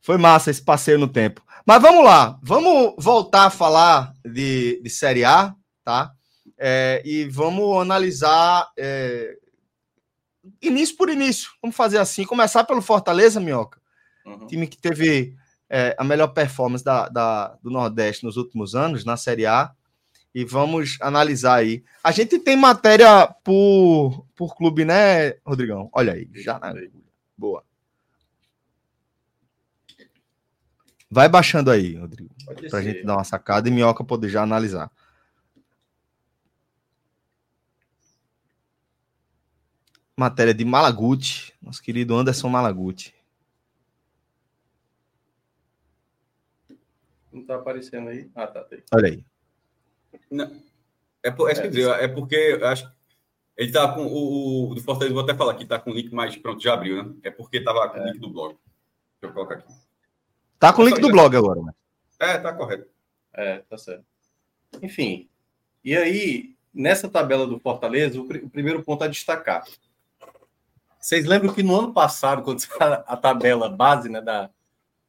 Foi massa esse passeio no tempo. Mas vamos lá, vamos voltar a falar de, de Série A, tá? É, e vamos analisar é, início por início. Vamos fazer assim, começar pelo Fortaleza, Minhoca. Uhum. Time que teve é, a melhor performance da, da, do Nordeste nos últimos anos, na Série A. E vamos analisar aí. A gente tem matéria por, por clube, né, Rodrigão? Olha aí, já na... Boa. Vai baixando aí, Rodrigo, para a gente dar uma sacada e Minhoca poder já analisar. Matéria de Malaguti, nosso querido Anderson Malaguti. Não tá aparecendo aí? Ah, tá. tá aí. Olha aí. Não. É, por, é, é, dizer, é porque acho ele tá com o, o do Fortaleza, vou até falar que tá com o link mais pronto, já abriu, né? É porque tava com o é. link do blog. Deixa eu colocar aqui. Tá com o link do blog agora, né? É, tá correto. É, tá certo. Enfim. E aí, nessa tabela do Fortaleza, o, pr o primeiro ponto a destacar. Vocês lembram que no ano passado, quando a tabela base né, da,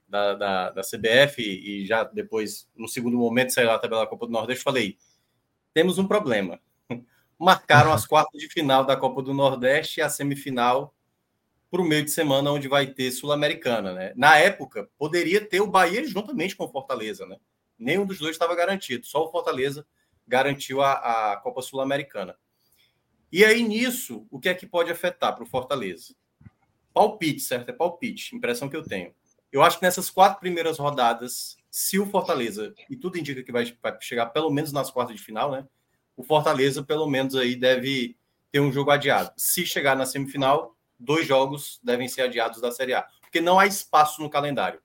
da, da, da, CBF e já depois, no segundo momento, saiu a tabela da Copa do Nordeste, falei: temos um problema. Marcaram as quartas de final da Copa do Nordeste e a semifinal para o meio de semana, onde vai ter Sul-Americana. Né? Na época, poderia ter o Bahia juntamente com o Fortaleza. Né? Nenhum dos dois estava garantido, só o Fortaleza garantiu a, a Copa Sul-Americana. E aí, nisso, o que é que pode afetar para o Fortaleza? Palpite, certo? É palpite, impressão que eu tenho. Eu acho que nessas quatro primeiras rodadas, se o Fortaleza, e tudo indica que vai, chegar pelo menos nas quartas de final, né? O Fortaleza, pelo menos, aí deve ter um jogo adiado. Se chegar na semifinal, dois jogos devem ser adiados da Série A. Porque não há espaço no calendário.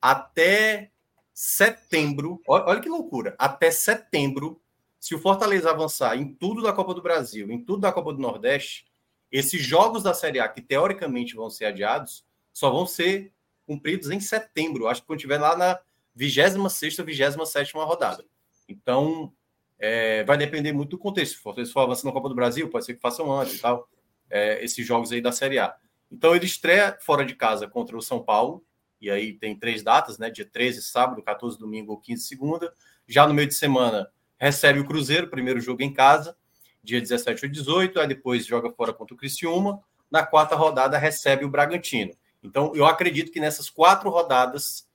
Até setembro, olha que loucura, até setembro, se o Fortaleza avançar em tudo da Copa do Brasil, em tudo da Copa do Nordeste, esses jogos da Série A, que teoricamente vão ser adiados, só vão ser cumpridos em setembro. Acho que quando estiver lá na 26 27 rodada. Então, é, vai depender muito do contexto. Se Fortaleza for avançando na Copa do Brasil, pode ser que façam antes e tal, é, esses jogos aí da Série A. Então, ele estreia fora de casa contra o São Paulo, e aí tem três datas, né? Dia 13, sábado, 14, domingo ou 15, segunda. Já no meio de semana, recebe o Cruzeiro, primeiro jogo em casa, dia 17 ou 18, aí depois joga fora contra o Criciúma. Na quarta rodada, recebe o Bragantino. Então, eu acredito que nessas quatro rodadas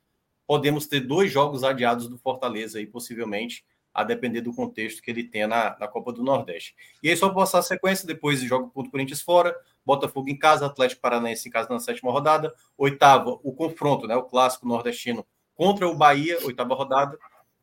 podemos ter dois jogos adiados do Fortaleza aí, possivelmente, a depender do contexto que ele tenha na, na Copa do Nordeste. E aí, só passar a sequência, depois joga contra o Corinthians fora, Botafogo em casa, Atlético Paranaense em casa na sétima rodada, oitava, o confronto, né, o clássico nordestino contra o Bahia, oitava rodada,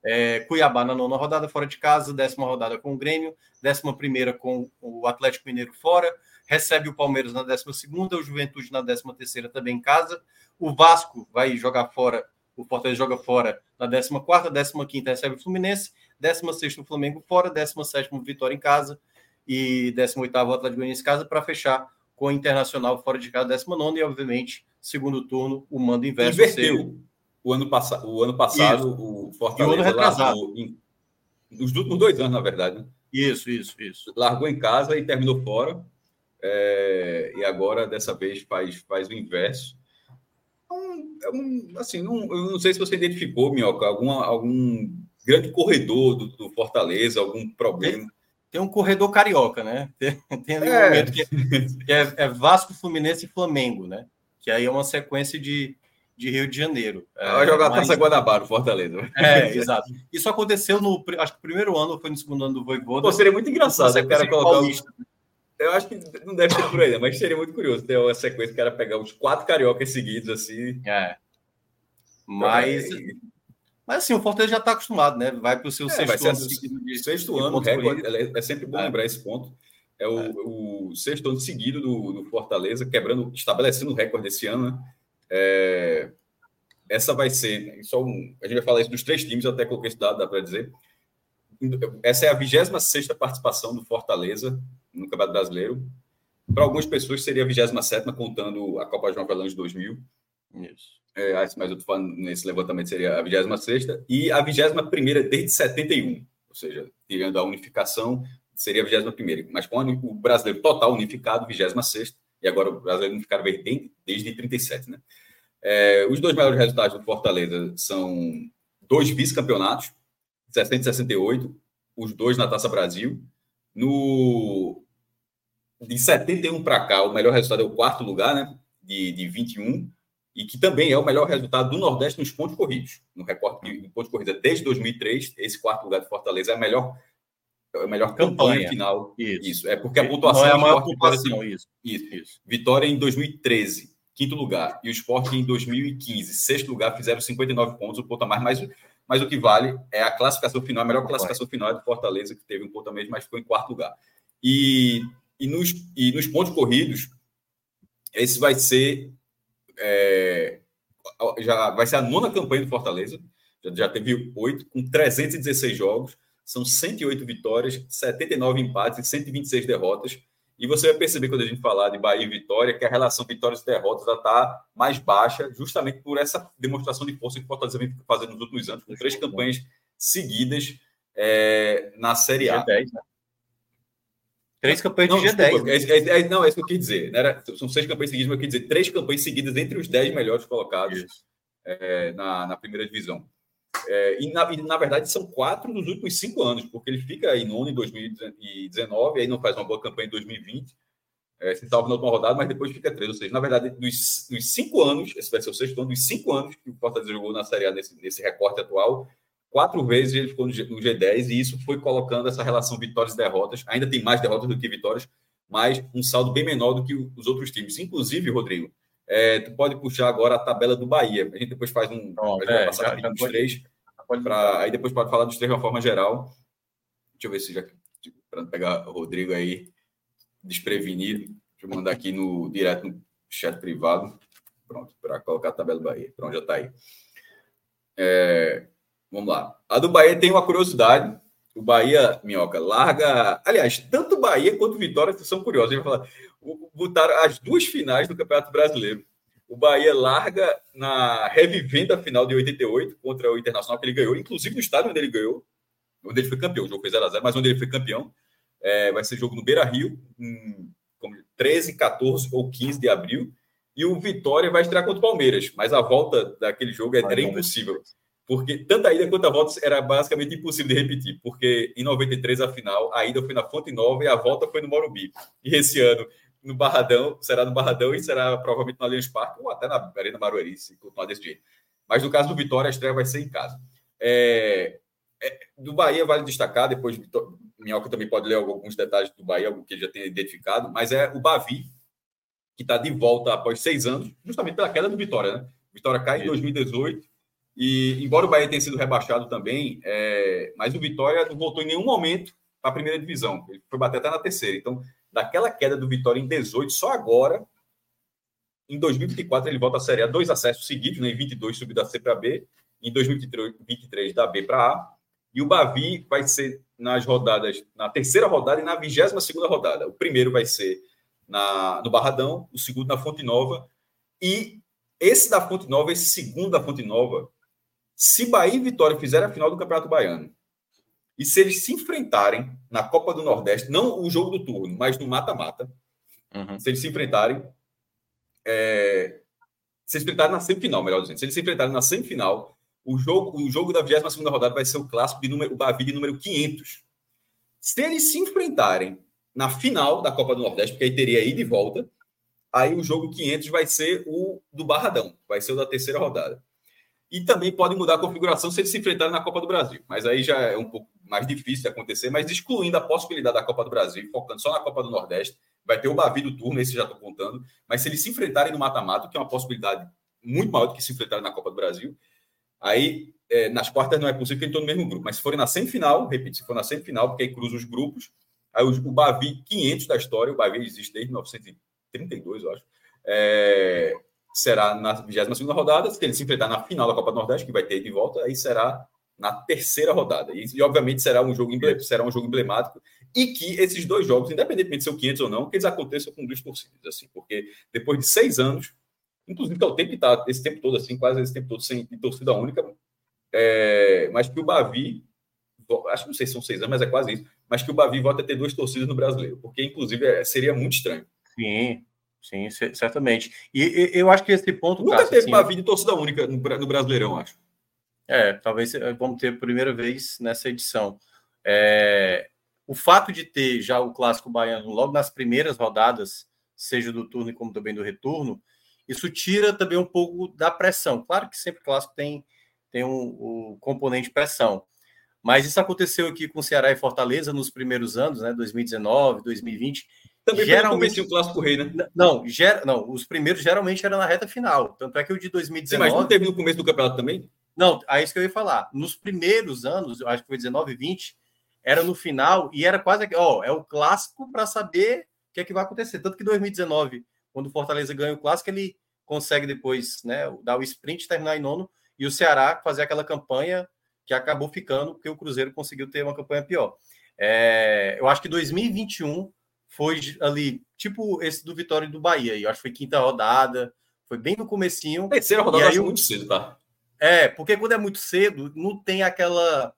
é, Cuiabá na nona rodada, fora de casa, décima rodada com o Grêmio, décima primeira com o Atlético Mineiro fora, recebe o Palmeiras na décima segunda, o Juventude na décima terceira também em casa, o Vasco vai jogar fora o Fortaleza joga fora na 14 15 recebe o Fluminense, 16 o Flamengo fora, 17 Vitória em casa e 18 o Atlético Goianiense em casa para fechar com o Internacional fora de casa, 19 e obviamente, segundo turno, o mando inverso. Inverteu. O ano, pass o ano passado, isso. o Fortaleza o ano retrasado. Em, nos últimos dois anos, na verdade. Né? Isso, isso, isso. Largou em casa e terminou fora. É, e agora, dessa vez, faz, faz o inverso um, é um assim, não, eu não sei se você identificou, Minhoca, alguma, algum grande corredor do, do Fortaleza, algum problema. Tem, tem, um corredor carioca, né? Tem, tem ali é. um momento que, que é, é, Vasco, Fluminense e Flamengo, né? Que aí é uma sequência de, de Rio de Janeiro. É, Vai jogar mas... Taça Guanabara, Fortaleza. É, exato. Isso aconteceu no, acho que primeiro ano, foi no segundo ano do Voivoda. Pô, seria muito engraçado, né? O cara colocar... Paulista. Eu acho que não deve ser por aí, mas seria muito curioso ter uma sequência, o cara pegar os quatro cariocas seguidos, assim. É. Mas. É... Mas assim, o Fortaleza já está acostumado, né? Vai para o seu é, sexto ano seguido de, Sexto ano, recorde, é, é sempre bom é. lembrar esse ponto. É o, é. o, sexto ano seguido do, do Fortaleza, quebrando, estabelecendo o recorde esse ano, né? É, essa vai ser. Só um, a gente vai falar isso dos três times, eu até coloquei esse dado, dá para dizer. Essa é a 26 participação do Fortaleza no Campeonato Brasileiro. Para algumas pessoas seria a 27 contando a Copa João Avelange de 2000. Isso. É, mas eu estou falando nesse levantamento seria a 26 e a 21 desde 71, ou seja, tirando a unificação, seria a 21 mas com o brasileiro total unificado, 26 e agora o brasileiro unificado vem desde 37, né? É, os dois maiores resultados do Fortaleza são dois vice-campeonatos, 60 e 68, os dois na Taça Brasil. No de 71 para cá, o melhor resultado é o quarto lugar, né? De, de 21, e que também é o melhor resultado do Nordeste nos pontos corridos. No recorte de pontos corridos desde 2003, esse quarto lugar de Fortaleza é a melhor, é a melhor campanha, campanha final. Isso. isso. É porque a pontuação. Não é a maior pontuação, isso. isso. Isso. Vitória em 2013, quinto lugar. E o Sport em 2015, sexto lugar, fizeram 59 pontos, o ponto a mais. Mas, mas o que vale é a classificação final, a melhor classificação final é do Fortaleza, que teve um ponto a menos, mas ficou em quarto lugar. E e nos, e nos pontos corridos, esse vai ser. É, já vai ser a nona campanha do Fortaleza. Já, já teve oito, com 316 jogos. São 108 vitórias, 79 empates e 126 derrotas. E você vai perceber, quando a gente falar de Bahia e Vitória, que a relação vitórias e derrotas está mais baixa, justamente por essa demonstração de força que o Fortaleza vem fazendo nos últimos anos, com três campanhas seguidas é, na Série A. G10, né? Três campanhas não, de G10. Desculpa, né? é, é, é, não, é isso que eu quis dizer. Era, são seis campanhas seguidas, mas eu quis dizer três campanhas seguidas entre os dez melhores colocados é, na, na, primeira divisão. É, e, na, e, na, verdade, são quatro nos últimos cinco anos, porque ele fica em nono em 2019, aí não faz uma boa campanha em 2020, é, se salva na última rodada, mas depois fica três. Ou seja, na verdade, dos, dos cinco anos, esse vai ser o sexto ano, dos cinco anos que o Fortaleza jogou na Série A nesse, nesse recorte atual, quatro vezes ele ficou no, G10 e isso foi colocando essa relação vitórias e derrotas. Ainda tem mais derrotas do que vitórias, mas um saldo bem menor do que os outros times. Inclusive, Rodrigo, é, tu pode puxar agora a tabela do Bahia. A gente depois faz um. Oh, a gente é, vai passar já, já dos pode, três. Pra, aí depois pode falar dos três de uma forma geral. Deixa eu ver se já. Para pegar o Rodrigo aí desprevenido. Deixa eu mandar aqui no direto no chat privado. Pronto, para colocar a tabela do Bahia. Pronto, já está aí. É, Vamos lá. A do Bahia tem uma curiosidade. O Bahia, Minhoca, larga. Aliás, tanto Bahia quanto Vitória são curiosos. A gente vai falar. Botaram as duas finais do Campeonato Brasileiro. o Bahia larga na revivendo a final de 88 contra o Internacional, que ele ganhou, inclusive no estádio onde ele ganhou, onde ele foi campeão. O jogo foi 0x0, mas onde ele foi campeão. É, vai ser jogo no Beira Rio, em 13, 14 ou 15 de abril. E o Vitória vai estrear contra o Palmeiras, mas a volta daquele jogo era impossível. Porque tanto a ida quanto a volta era basicamente impossível de repetir, porque em 93 a final, a ida foi na Fonte Nova e a volta foi no Morumbi. E esse ano no Barradão, será no Barradão e será provavelmente no Allianz Parque ou até na Arena Marueri, se continuar desse jeito. Mas no caso do Vitória, a estreia vai ser em casa. É, é, do Bahia vale destacar, depois Minhoca também pode ler alguns detalhes do Bahia, algo que ele já tenha identificado, mas é o Bavi, que está de volta após seis anos, justamente pela queda do Vitória. Né? Vitória cai em 2018, e embora o Bahia tenha sido rebaixado também, é, mas o Vitória não voltou em nenhum momento para a primeira divisão. Ele foi bater até na terceira. Então, daquela queda do Vitória em 18, só agora, em 2024, ele volta à Série A, dois acessos seguidos, né? em 22 subiu da C para B, em 2023 da B para A, e o Bavi vai ser nas rodadas, na terceira rodada e na 22 segunda rodada. O primeiro vai ser na, no Barradão, o segundo na Fonte Nova, e esse da Fonte Nova, esse segundo da Fonte Nova, se Bahia e Vitória fizerem a final do Campeonato Baiano, e se eles se enfrentarem na Copa do Nordeste, não o jogo do turno, mas no mata-mata, uhum. se eles se enfrentarem, é, se eles se enfrentarem na semifinal, melhor dizendo, se eles se enfrentarem na semifinal, o jogo, o jogo da 22 rodada vai ser o clássico de número, o Bavi de número 500. Se eles se enfrentarem na final da Copa do Nordeste, porque aí teria ida e volta, aí o jogo 500 vai ser o do Barradão, vai ser o da terceira rodada. E também pode mudar a configuração se eles se enfrentarem na Copa do Brasil. Mas aí já é um pouco mais difícil de acontecer, mas excluindo a possibilidade da Copa do Brasil, focando só na Copa do Nordeste, vai ter o Bavi do turno, esse já estou contando, mas se eles se enfrentarem no mata-mata, que é uma possibilidade muito maior do que se enfrentarem na Copa do Brasil, aí é, nas quartas não é possível que eles estão no mesmo grupo, mas se forem na semifinal, repito, se for na semifinal, porque aí cruza os grupos, aí o, o Bavi 500 da história, o Bavi existe desde 1932, eu acho, é, será na 22 rodada, se ele se enfrentar na final da Copa do Nordeste, que vai ter de volta, aí será na terceira rodada. E, e obviamente será um jogo será um jogo emblemático e que esses dois jogos, independentemente de ser o 500 ou não, que eles aconteçam com duas torcidas, assim, porque depois de seis anos, inclusive que é o tempo que está esse tempo todo assim, quase esse tempo todo sem torcida única, é, mas que o Bavi, acho que não sei se são seis anos, mas é quase isso, mas que o Bavi volta a ter duas torcidas no brasileiro, porque inclusive é, seria muito estranho. Sim, sim, certamente. E, e eu acho que esse ponto. Nunca Cássio, teve assim, Bavi de torcida única no, no Brasileirão, acho. É, talvez eh, vamos ter a primeira vez nessa edição. É, o fato de ter já o clássico baiano logo nas primeiras rodadas, seja do turno como também do retorno, isso tira também um pouco da pressão. Claro que sempre clássico tem, tem um, um componente pressão. Mas isso aconteceu aqui com Ceará e Fortaleza nos primeiros anos, né? 2019, 2020. Também geralmente o clássico rei, né? Não, ger... não, os primeiros geralmente eram na reta final. Tanto é que o de 2019. Sim, mas não teve no começo do campeonato também? Não, é isso que eu ia falar. Nos primeiros anos, eu acho que foi 19 e 20, era no final e era quase ó, é o clássico para saber o que é que vai acontecer. Tanto que 2019, quando o Fortaleza ganha o clássico, ele consegue depois, né, dar o sprint, terminar em nono e o Ceará fazer aquela campanha que acabou ficando porque o Cruzeiro conseguiu ter uma campanha pior. É, eu acho que 2021 foi ali, tipo esse do Vitória e do Bahia, eu acho que foi quinta rodada, foi bem no comecinho. Terceira rodada, acho muito cedo, tá? É, porque quando é muito cedo, não tem aquela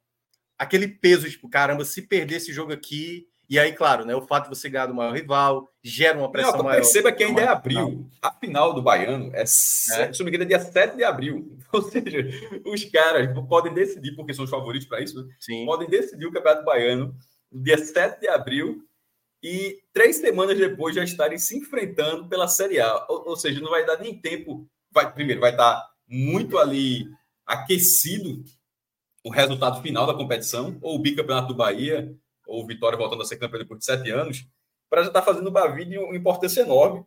aquele peso, tipo, caramba, se perder esse jogo aqui. E aí, claro, né? O fato de você ganhar do maior rival gera uma pressão não, maior. Perceba que ainda é abril. A final do Baiano é, é. se não me engano, é dia 7 de abril. Ou seja, os caras podem decidir, porque são os favoritos para isso, né? Sim. podem decidir o Campeonato Baiano no dia 7 de abril e três semanas depois já estarem se enfrentando pela Série A. Ou, ou seja, não vai dar nem tempo. Vai, primeiro, vai estar muito ali aquecido o resultado final da competição, ou o bicampeonato do Bahia, ou Vitória voltando a ser campeão depois de sete anos, para já estar tá fazendo o Bavi de uma importância enorme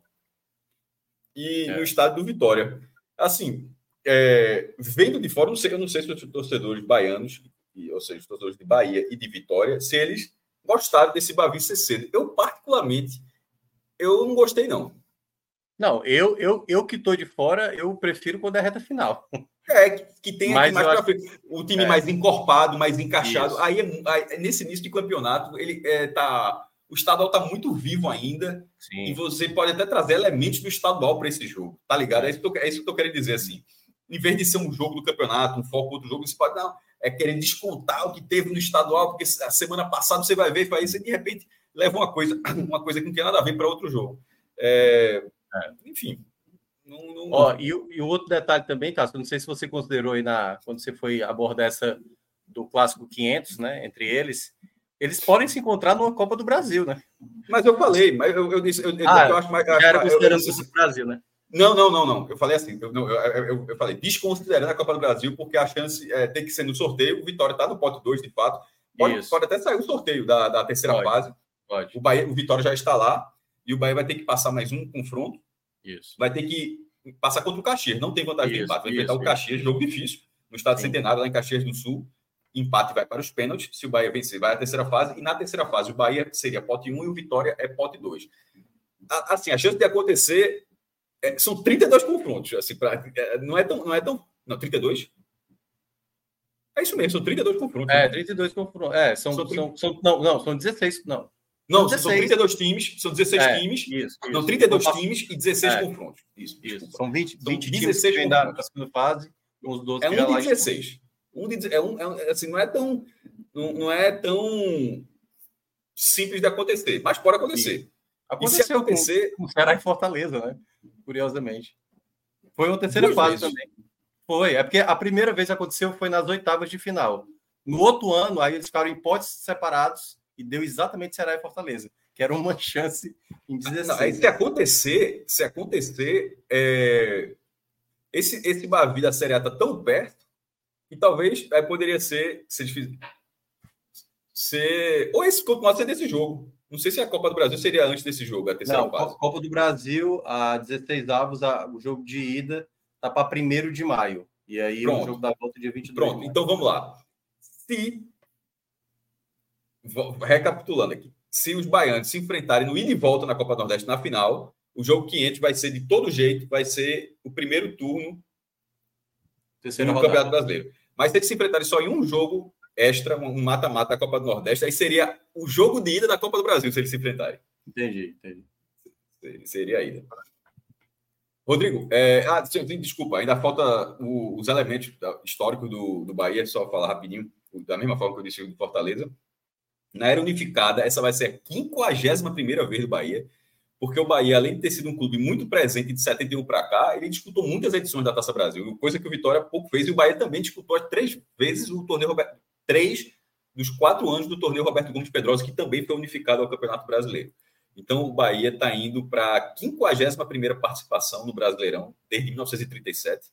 e é. no estádio do Vitória. Assim, é, vendo de fora, não sei, eu não sei se os torcedores baianos, ou seja, os torcedores de Bahia e de Vitória, se eles gostaram desse Bavi ser cedo. Eu, particularmente, eu não gostei, não. Não, eu, eu, eu que estou de fora, eu prefiro quando é reta final. É, que, tem mais para frente. O time é. mais encorpado, mais encaixado. Aí, é, aí, nesse início de campeonato, ele é, tá o estadual está muito vivo ainda Sim. e você pode até trazer elementos do estadual para esse jogo, tá ligado? É isso, que eu, é isso que eu tô querendo dizer assim. Em vez de ser um jogo do campeonato, um foco outro jogo, você pode não, é querer descontar o que teve no estadual, porque a semana passada você vai ver e aí você de repente leva uma coisa, uma coisa que não tem nada a ver para outro jogo. É, enfim. Não, não... Ó, e, o- e o outro detalhe também, Cássio, não sei se você considerou aí na, quando você foi abordar essa do clássico 500, né, entre eles, eles podem se encontrar numa Copa do Brasil, né? Mas eu falei, mas eu, eu disse, eu, Ah, eu acho mais. Já era eu- eu- considerando do Brasil, né? Não, não, não, não. Eu falei assim, eu, não, eu, eu- eu falei, desconsiderando a Copa do Brasil, porque a chance é, tem que ser no sorteio. O Vitória está no pote 2, de fato. Pode, Isso. pode até sair o sorteio da, da terceira Pode. fase. Pode. O, Bahia, o Vitória já está lá e o Bahia vai ter que passar mais um confronto. Isso. Vai ter que passar contra o Caxias. Não tem vantagem de Isso, empate. Vai enfrentar o Caxias, jogo difícil, no estado Sim. centenário, lá em Caxias do Sul. Empate vai para os pênaltis. Se o Bahia vencer, vai à terceira fase. E na terceira fase, o Bahia seria pote 1 e o Vitória é pote 2. A- Assim, a chance de acontecer é, são 32 confrontos. Assim, pra, é, não é tão. Não, é tão, não, 32? É isso mesmo, são 32 confrontos. É, né? 32 confrontos. É, são, São são, são, não, não, são 16, não. Não, são são 16. 32 times, são 16 É, times. Isso. Não, isso. 32 São- times e 16 É. confrontos. Isso, Isso. São 20, São 20 times 16 que vêm da, confrontos. da segunda fase, uns 12 É já um de 16. Um de, é um, é um- assim, não é tão não, não é tão simples de acontecer, mas pode acontecer. E se Aconteceu acontecer, com o Ceará e Fortaleza, né? Curiosamente. Foi uma terceira Duas fase vezes. também. Foi, é porque a primeira vez que aconteceu foi nas oitavas de final. No outro ano, aí eles ficaram em potes separados e deu exatamente Ceará e Fortaleza, que era uma chance em 16. não, aí se acontecer, se acontecer, é, esse esse Bavi da Série A tá tão perto que talvez aí poderia ser se eles fiz- ser ou esse continuar sendo esse jogo. Não sei se a Copa do Brasil seria antes desse jogo, a terceira Não, fase. Co- Copa do Brasil, a 16 avos, a- o jogo de ida tá para 1 de maio. E aí Pronto. o jogo da volta dia 22. Pronto, então vamos lá. Se, recapitulando aqui, se os baianos se enfrentarem no ida e volta na Copa do Nordeste na final, o jogo 500 vai ser de todo jeito, vai ser o primeiro turno Terceira no. Campeonato Brasileiro. Mas se eles se enfrentarem só em um jogo extra, um mata-mata da Copa do Nordeste, aí seria o jogo de ida da Copa do Brasil, se eles se enfrentarem. Entendi, entendi. Seria a ida. Rodrigo, é, ah, desculpa, ainda falta o- os elementos históricos do, do Bahia, só falar rapidinho, da mesma forma que eu disse do Fortaleza. Na era unificada, essa vai ser a 51 vez do Bahia, porque o Bahia, além de ter sido um clube muito presente de 71 para cá, ele disputou muitas edições da Taça Brasil, coisa que o Vitória pouco fez, e o Bahia também disputou três vezes o torneio Roberto. Três dos quatro anos do torneio Roberto Gomes Pedrosa, que também foi unificado ao Campeonato Brasileiro. Então, o Bahia está indo para a 51 participação no Brasileirão, desde 1937.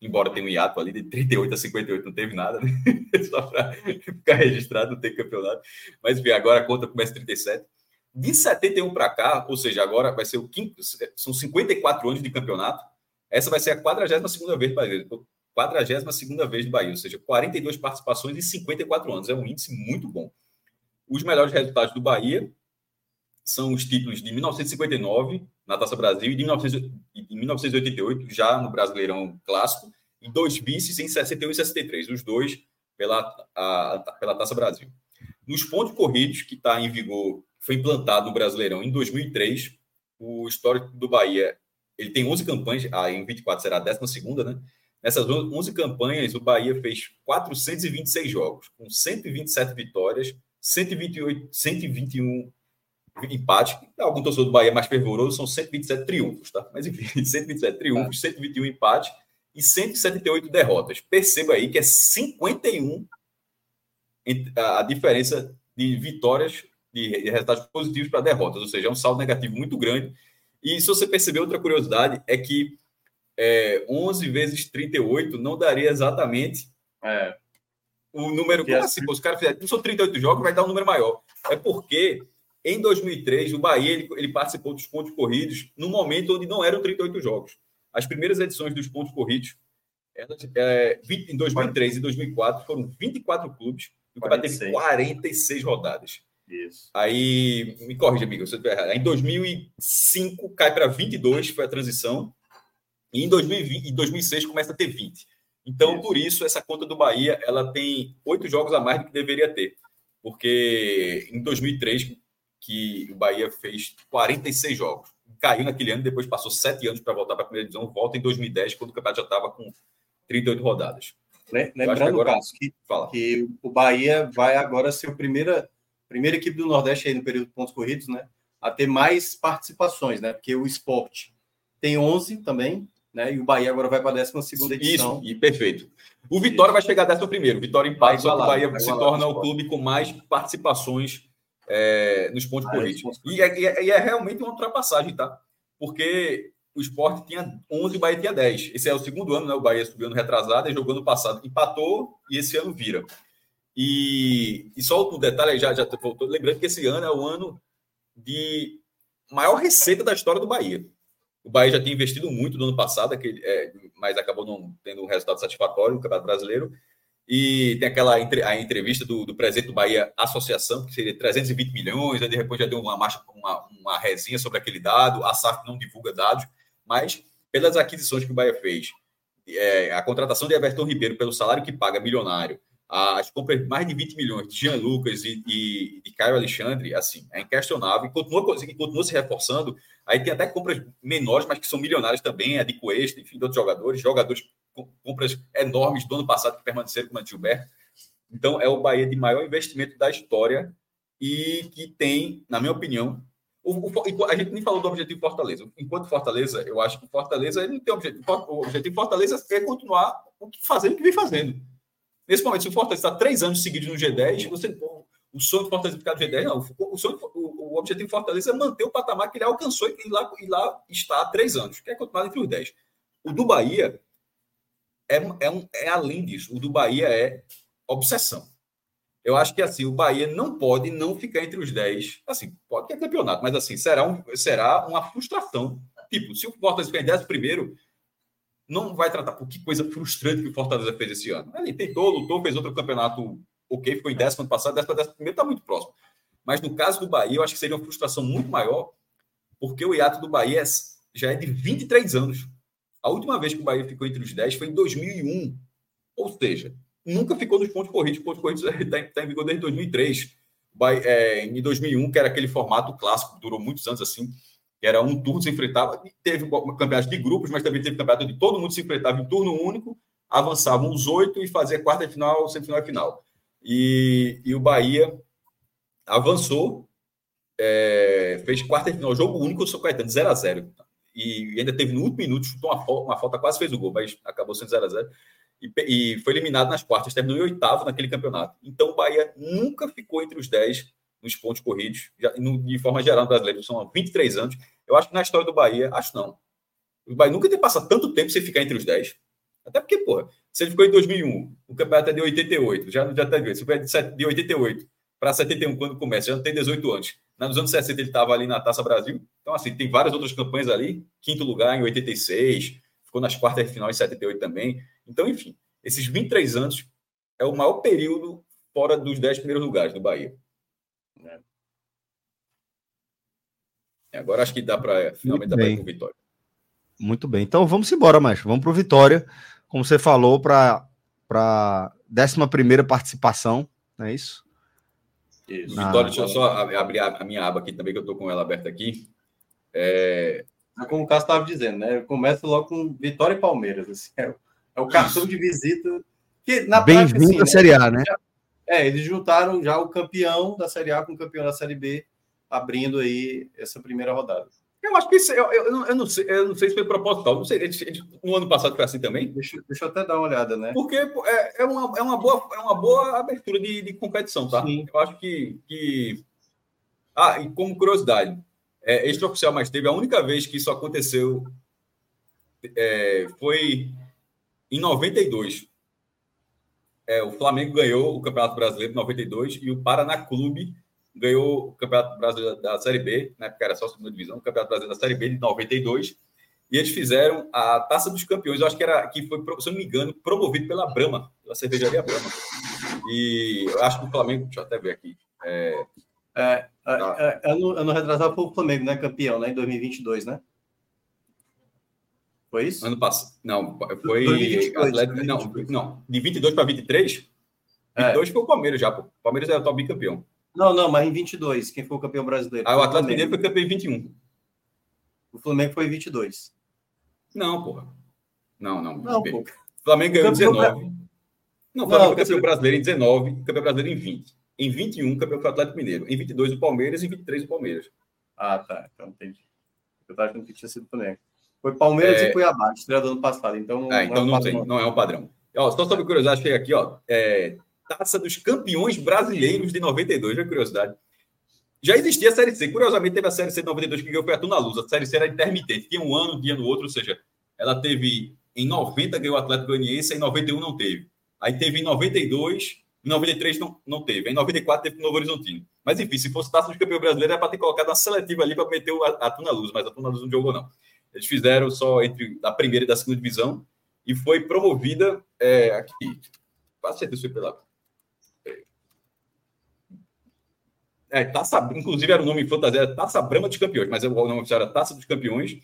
Embora tenha um hiato ali, de 38 a 58 não teve nada, né? Só para ficar registrado, não tem campeonato. Mas, enfim, agora a conta começa em 37. De 71 para cá, ou seja, agora vai ser o quinto, são 54 anos de campeonato. Essa vai ser a 42 vez do Bahia. 42 vez do Bahia, ou seja, 42 participações em 54 anos. É um índice muito bom. Os melhores resultados do Bahia são os títulos de 1959 na Taça Brasil e de 1900 e de 1988 já no Brasileirão Clássico e dois vices em 61 e 63, os dois pela, a, pela Taça Brasil. Nos pontos corridos que está em vigor, foi implantado no Brasileirão em 2003, o histórico do Bahia ele tem 11 campanhas, a em 24 será a 12 né? Nessas 11 campanhas, o Bahia fez 426 jogos, com 127 vitórias, 128, 121 empate. Algum torcedor do Bahia mais fervoroso são 127 triunfos, tá? Mas enfim, 127 triunfos, 121 empate e 178 derrotas. Perceba aí que é 51 a diferença de vitórias, de resultados positivos para derrotas, ou seja, é um saldo negativo muito grande. E se você perceber, outra curiosidade é que é, 11 vezes 38 não daria exatamente É, o número. Que Como é- assim? Pô, os caras fizeram, são 38 jogos, vai dar um número maior. É porque em 2003 o Bahia ele, ele participou dos pontos corridos no momento onde não eram 38 jogos. As primeiras edições dos pontos corridos, elas, é, 20 em 2003 e 2004 foram 24 clubes, e o teve 46. 46 rodadas. isso. Aí, me corrija, amigo, se eu estiver errado. Em 2005 cai para 22, foi a transição. E em 2020, em 2006 começa a ter 20. Então, Isso. por isso, essa conta do Bahia ela tem oito jogos a mais do que deveria ter. Porque em 2003, que o Bahia fez 46 jogos. Caiu naquele ano, depois passou sete anos para voltar para a primeira divisão, volta em 2010, quando o campeonato já estava com 38 rodadas. Lembrando, agora... Caso, que, que o Bahia vai agora ser a primeira, primeira equipe do Nordeste aí no período de pontos corridos, né? A ter mais participações, né? Porque o esporte tem 11 também, né? E o Bahia agora vai para a 12 edição. Isso, e perfeito. O Vitória vai chegar dessa primeiro. Vitória empate, só que o Bahia se torna o clube com mais participações é, nos pontos ah, corridos. E é, e, é, e é, realmente uma ultrapassagem, tá? Porque o esporte tinha 11 e o Bahia tinha 10. Esse é o segundo ano, né? O Bahia subiu ano retrasado e jogou ano passado. Empatou e esse ano vira. E, e só um detalhe, já, já voltou, lembrando que esse ano é o ano de maior receita da história do Bahia. O Bahia já tinha investido muito no ano passado, aquele, é, mas acabou não tendo um resultado satisfatório no Campeonato Brasileiro. E tem aquela a entrevista do, do presidente do Bahia Associação, que seria 320 milhões, aí depois já deu uma marcha, uma, uma resenha sobre aquele dado, a SAF não divulga dados, mas pelas aquisições que o Bahia fez, é, a contratação de Everton Ribeiro pelo salário que paga milionário, as compras mais de 20 milhões de Jean Lucas e, e, de Caio Alexandre, assim, é inquestionável e continua, continua se reforçando. Aí tem até compras menores, mas que são milionárias também, a de Cuesta, enfim, de outros jogadores, jogadores com compras enormes do ano passado que permaneceram com o Gilberto. Então, é o Bahia de maior investimento da história e que tem, na minha opinião, o, o, a gente nem falou do objetivo Fortaleza. Enquanto Fortaleza, eu acho que Fortaleza ele não tem objetivo. O objetivo Fortaleza é continuar o que fazendo o que vem fazendo. Nesse momento, se o Fortaleza está três anos seguidos no G10, você, o sonho do Fortaleza ficar no G10, não. O, sonho, o, o objetivo Fortaleza é manter o patamar que ele alcançou e lá, e lá está há três anos, que é continuar entre os 10. O do Bahia é, é, um, é além disso. O do Bahia é obsessão. Eu acho que assim, o Bahia não pode não ficar entre os 10. Assim, pode ter campeonato, mas assim, será, um, será uma frustração. Tipo, se o Fortaleza ficar em 10 primeiro, não vai tratar por que coisa frustrante que o Fortaleza fez esse ano. Ele tentou, lutou, fez outro campeonato ok, ficou em décimo ano passado, décimo, décimo primeiro está muito próximo. Mas no caso do Bahia, eu acho que seria uma frustração muito maior, porque o hiato do Bahia já é de 23 anos. A última vez que o Bahia ficou entre os 10 foi em 2001. Ou seja, nunca ficou nos pontos corridos. Pontos corridos está tá em vigor desde 2003. Bahia, é, em 2001, que era aquele formato clássico, durou muitos anos assim, era um turno se enfrentava, teve um campeonato de grupos, mas também teve campeonato de todo mundo se enfrentava em turno único, avançavam os oito e fazia quarta final, semifinal e final. E, e o Bahia avançou, é, fez quarta final, jogo único, o São Caetano, 0 a 0 E ainda teve no último minuto, chutou uma, uma falta, quase fez o gol, mas acabou sendo 0 a 0 e, e foi eliminado nas quartas, terminou em oitavo naquele campeonato. Então o Bahia nunca ficou entre os 10 nos pontos corridos, já, no, de forma geral, no brasileiro, são 23 anos. Eu acho que na história do Bahia, acho não. O Bahia nunca tem passado tanto tempo sem ficar entre os 10. Até porque, pô, se ele ficou em 2001, o campeonato é de 88, já, já tá foi de 88 para 71, quando começa, já não tem 18 anos. Nos anos 60 ele estava ali na Taça Brasil. Então, assim, tem várias outras campanhas ali. Quinto lugar em 86, ficou nas quartas de final em 78 também. Então, enfim, esses 23 anos é o maior período fora dos 10 primeiros lugares do Bahia. Né? Agora acho que dá para finalmente dar para ir Vitória. Muito bem. Então vamos embora, mais. Vamos para o Vitória. Como você falou, para a 11 participação, não é isso? Isso. Na... Vitória, deixa eu só abrir a minha aba aqui também, que eu estou com ela aberta aqui. É... Como o Cássio estava dizendo, né? Começa logo com Vitória e Palmeiras. Assim, é, é o cartão de visita. Bem-vindo assim, à né, Série A, né? Já, é, eles juntaram já o campeão da Série A com o campeão da Série B, abrindo aí essa primeira rodada. Eu acho que isso, eu, eu, eu, não, sei, eu não sei se foi proposital. Não sei, no ano passado foi assim também. Deixa, deixa eu até dar uma olhada, né? Porque é, é, uma, é, uma, boa, é uma boa abertura de, de competição, tá? Sim. Eu acho que, que. Ah, e como curiosidade, é, extraoficial, mas teve a única vez que isso aconteceu é, foi em 92 é, o Flamengo ganhou o Campeonato Brasileiro de 92 e o Paraná Clube ganhou o Campeonato Brasileiro da Série B, na época era só a segunda divisão, o Campeonato Brasileiro da Série B de 92. E eles fizeram a Taça dos Campeões, eu acho que era que foi, se eu não me engano, promovido pela Brahma, pela cervejaria Brahma. E eu acho que o Flamengo, deixa eu até ver aqui. É, é, é, tá. é ano, ano retrasado foi o Flamengo, né? Campeão, né? Em 2022, né? Foi isso? Ano passado. Não, foi. 2022, Atlético, não, não, de 22 para 23. 22 é. foi o Palmeiras já, pô. O Palmeiras era o top bicampeão. Não, não, mas em 22, quem foi o campeão brasileiro? Aí o Atlético Mineiro foi campeão em 21. O Flamengo foi em 22. Não, porra. Não, não. Não, pô. O Flamengo ganhou em Campeão 19. Não, o Flamengo Não, foi campeão você- brasileiro em 19, campeão brasileiro em 20. Em 21, campeão foi o Atlético Mineiro. Em 22, o Palmeiras. Em 23, o Palmeiras. Ah, tá. Então entendi. Eu tava achando que tinha sido o Flamengo. Foi Palmeiras É. e Cuiabá, estreia do ano passado. Então, Ah, então é um não tem, não é um padrão. Ó, só sobre curiosidade, chega aqui, ó. É, Taça dos Campeões Brasileiros de 92, já curiosidade. Já existia a Série C. Curiosamente, teve a Série C de 92 que ganhou foi a Tuna Luz. A Série C era intermitente. Tinha um ano, tinha no outro, ou seja, ela teve em 90 ganhou o Atlético Goianiense, em 91 não teve. Aí teve em 92, em 93 não, não teve. Em 94 teve no Novo Horizontino. Mas enfim, se fosse Taça dos Campeões Brasileiros, era para ter colocado uma seletiva ali para meter o- a, a Tuna Luz, mas a Tuna Luz não jogou, não. Eles fizeram só entre a primeira e da segunda divisão e foi promovida é, aqui. Quase certeza foi pela. É, taça, inclusive era o nome em fantasia, era Taça Brama dos Campeões, mas o nome oficial era Taça dos Campeões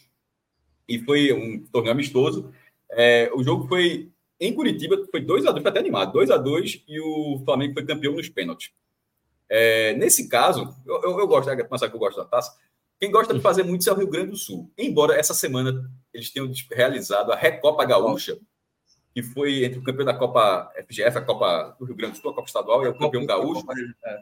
e foi um torneio amistoso. É, o jogo foi em Curitiba, foi 2x2, foi até animado, 2x2 e o Flamengo foi campeão nos pênaltis. É, nesse caso, eu, eu, eu gosto, é coisa que eu gosto da taça. Quem gosta de fazer muito isso é o Rio Grande do Sul. Embora essa semana eles tenham realizado a Recopa Gaúcha, que foi entre o campeão da Copa FGF, a Copa do Rio Grande do Sul, a Copa Estadual, e o campeão gaúcho. É.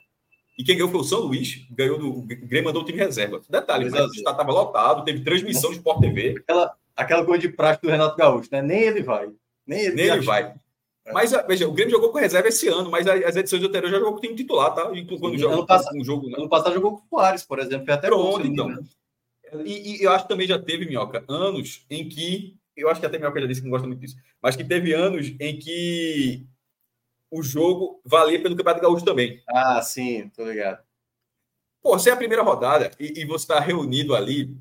E quem ganhou foi o São Luís, ganhou do o Grêmio mandou o time reserva. Detalhe, mas a o estado estava lotado, teve transmissão de Sport TV, Aquela, aquela coisa de prática do Renato Gaúcho, né? Nem ele vai. Nem ele, nele acha. vai. Mas, a- veja, o Grêmio jogou com reserva esse ano, mas as edições anteriores já jogou com o time titular, tá? Inclu- Quando Ano joga passado- um jogo. Ano passado jogou com o Soares, por exemplo. Foi até Pronto, me então. engano. E, e eu acho que também já teve, Minhoca, anos em que. Eu acho que até Minhoca já disse que não gosta muito disso. Mas que teve anos em que o jogo valia pelo Campeonato Gaúcho também. Ah, sim, tô ligado. Pô, se é a primeira rodada e, e você está reunido ali.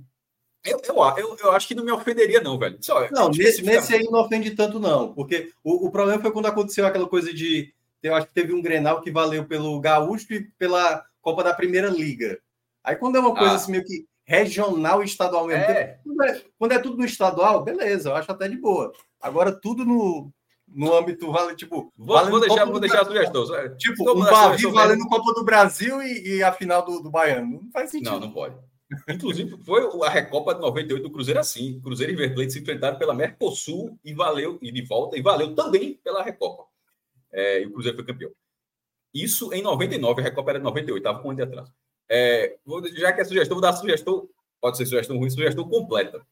Eu, eu, eu, eu acho que não me ofenderia, não, velho. Só, Não, nesse, especificamente- nesse aí não ofende tanto, não. Porque o, o problema foi quando aconteceu aquela coisa de. Eu acho que teve um Grenal que valeu pelo Gaúcho e pela Copa da Primeira Liga. Aí quando é uma coisa Ah. assim meio que regional e estadual mesmo É, Quando é, quando é tudo no estadual, beleza, eu acho até de boa. Agora, tudo no, no âmbito, vale, tipo, vou, vou deixar, vou deixar a Brasil. sugestão. só- Tipo, Vou um a Bavi valendo Copa do Brasil e, e a final do, do Baiano. Não faz sentido. Não, não pode. Inclusive, foi a Recopa de 98 do Cruzeiro assim. Cruzeiro e Plate se enfrentaram pela Mercosul e valeu, e de volta, e valeu também pela Recopa. É, e o Cruzeiro foi campeão. Isso em 99, a Recopa era de 98, estava com um ano de atraso. É, já que é sugestão, vou dar a sugestão, pode ser sugestão ruim, sugestão completa.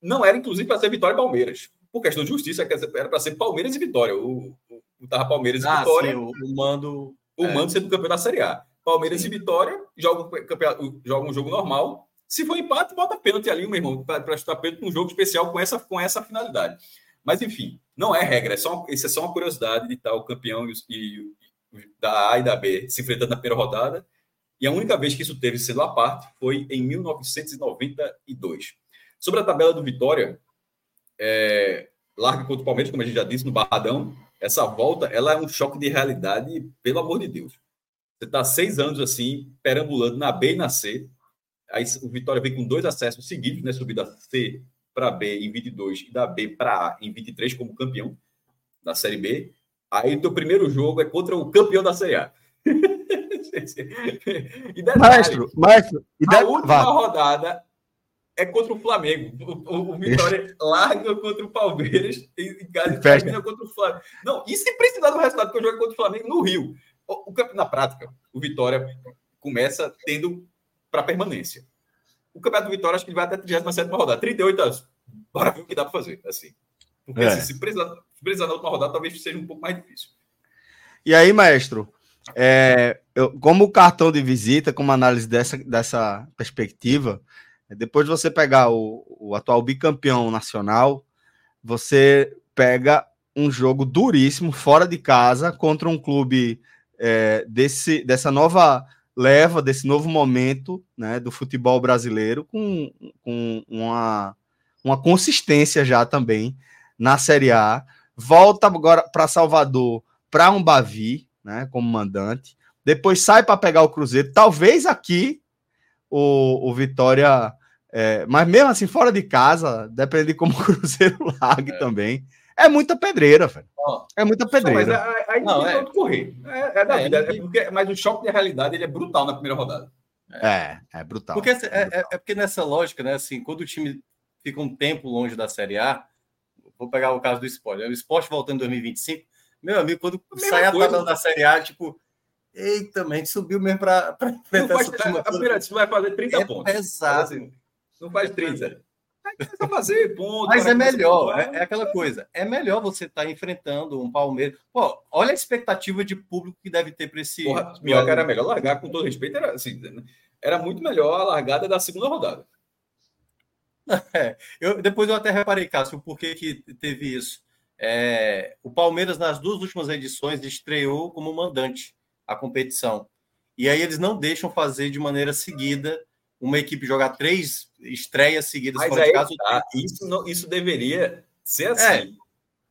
Não era, inclusive, para ser Vitória e Palmeiras. Por questão de justiça, era para ser Palmeiras e Vitória. O, o, o tava Palmeiras e Ah, Vitória sim, o, o mando. o É. mando sendo campeão da Série A. Palmeiras e Vitória jogam, um jogo normal. Se for empate, bota pênalti ali, meu irmão, para chutar pênalti num jogo especial com essa, com essa finalidade. Mas, enfim, não é regra, é só, uma- isso é só uma curiosidade de estar o campeão e, e- e- da A e da B se enfrentando na primeira rodada. E a única vez que isso teve sendo à parte foi em 1992. Sobre a tabela do Vitória, é, larga contra o Palmeiras, como a gente já disse, no Barradão. Essa volta, ela é um choque de realidade, pelo amor de Deus. Você está seis anos assim, perambulando na B e na C. Aí o Vitória vem com dois acessos seguidos, né? Subida C para B em 22 e da B para A em 23 como campeão da Série B. Aí o teu primeiro jogo é contra o campeão da Série A. e detalhe, Maestro, maestro, e a última vá. rodada é contra o Flamengo. O, o- o Vitória larga contra o Palmeiras e em e Fecha. termina contra o Flamengo. Não, e sem precisar do resultado, porque eu jogo contra o Flamengo no Rio. O, o na prática, o Vitória começa tendo para permanência. O campeonato do Vitória acho que ele vai até a 37 rodada. 38 anos. Bora ver o que dá para fazer. Assim. Porque É. assim, se, precisar, se precisar na última rodada, talvez seja um pouco mais difícil. E aí, maestro, é, eu- como cartão de visita, como análise dessa, dessa perspectiva, depois de você pegar o, o atual bicampeão nacional, você pega um jogo duríssimo, fora de casa, contra um clube é, desse, dessa nova leva, desse novo momento né, do futebol brasileiro, com, com uma, uma consistência já também na Série A. Volta agora para Salvador para um Bavi, né, como mandante. Depois sai para pegar o Cruzeiro. Talvez aqui o, o Vitória, é, mas mesmo assim fora de casa, depende de como o Cruzeiro largue também. É muita pedreira, velho. É muita pedreira. Não, mas aí não, não é. correr. É, é da é, vida. É porque, mas o choque de realidade ele é brutal na primeira rodada. É, é brutal. Porque, é, é, é, porque nessa lógica, né? Assim, quando o time fica um tempo longe da Série A, vou pegar o caso do esporte. O esporte voltando em 2025, meu amigo, quando sai a tabela da Série A, tipo, eita, a gente subiu mesmo para enfrentar essa turma. A primeira você vai fazer 30 é pontos. Exato. Assim, não faz 30. Aí fazer, ponto. Mas é melhor, é, é, aquela coisa. É melhor você estar tá enfrentando um Palmeiras. Pô, olha a expectativa de público que deve ter para esse. Porra, melhor, era melhor largar, com todo respeito, era assim, era muito melhor a largada da segunda rodada. É, eu, depois eu até reparei, Cássio, por que, que teve isso. É, o Palmeiras, nas duas últimas edições, estreou como mandante a competição. E aí eles não deixam fazer de maneira seguida uma equipe jogar três estreias seguidas Mas fora de casa. Tá. Isso, não, isso deveria ser assim. É.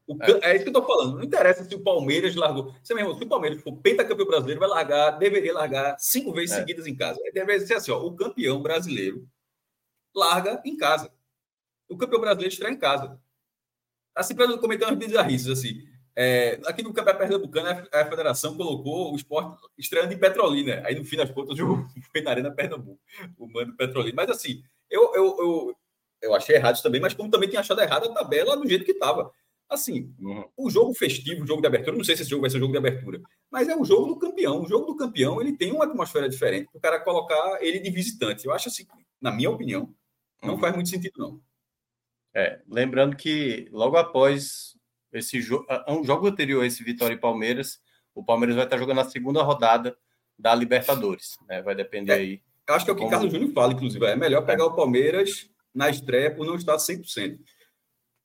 O, é. é. isso que eu tô falando. Não interessa se o Palmeiras largou. Você mesmo, se o Palmeiras for pentacampeão brasileiro, vai largar, deveria largar cinco vezes é. seguidas em casa. Deveria ser assim: ó, o campeão brasileiro larga em casa. O campeão brasileiro estreia em casa. Assim, para cometer umas bizarrices, assim. É, aqui no Campeonato Pernambucano, a federação colocou o esporte estreando em Petrolina. Aí, no fim das contas, o foi na Arena Pernambuco, o mando Petrolina. Mas, assim, eu, eu, eu, eu achei errado também, mas como também tinha achado errado a tabela do jeito que estava. Assim, uhum. o jogo festivo, o jogo de abertura, não sei se esse jogo vai ser o jogo de abertura, mas é o jogo do campeão. O jogo do campeão, ele tem uma atmosfera diferente para o cara colocar ele de visitante. Eu acho assim, na minha opinião, não uhum. faz muito sentido, não. É, lembrando que logo após esse jogo, um jogo anterior a esse Vitória e Palmeiras, o Palmeiras vai estar jogando a segunda rodada da Libertadores, né? Vai depender é, aí. Acho que é o que como... Carlos Júnior fala, inclusive, é melhor pegar o Palmeiras na estreia por não estar 100%.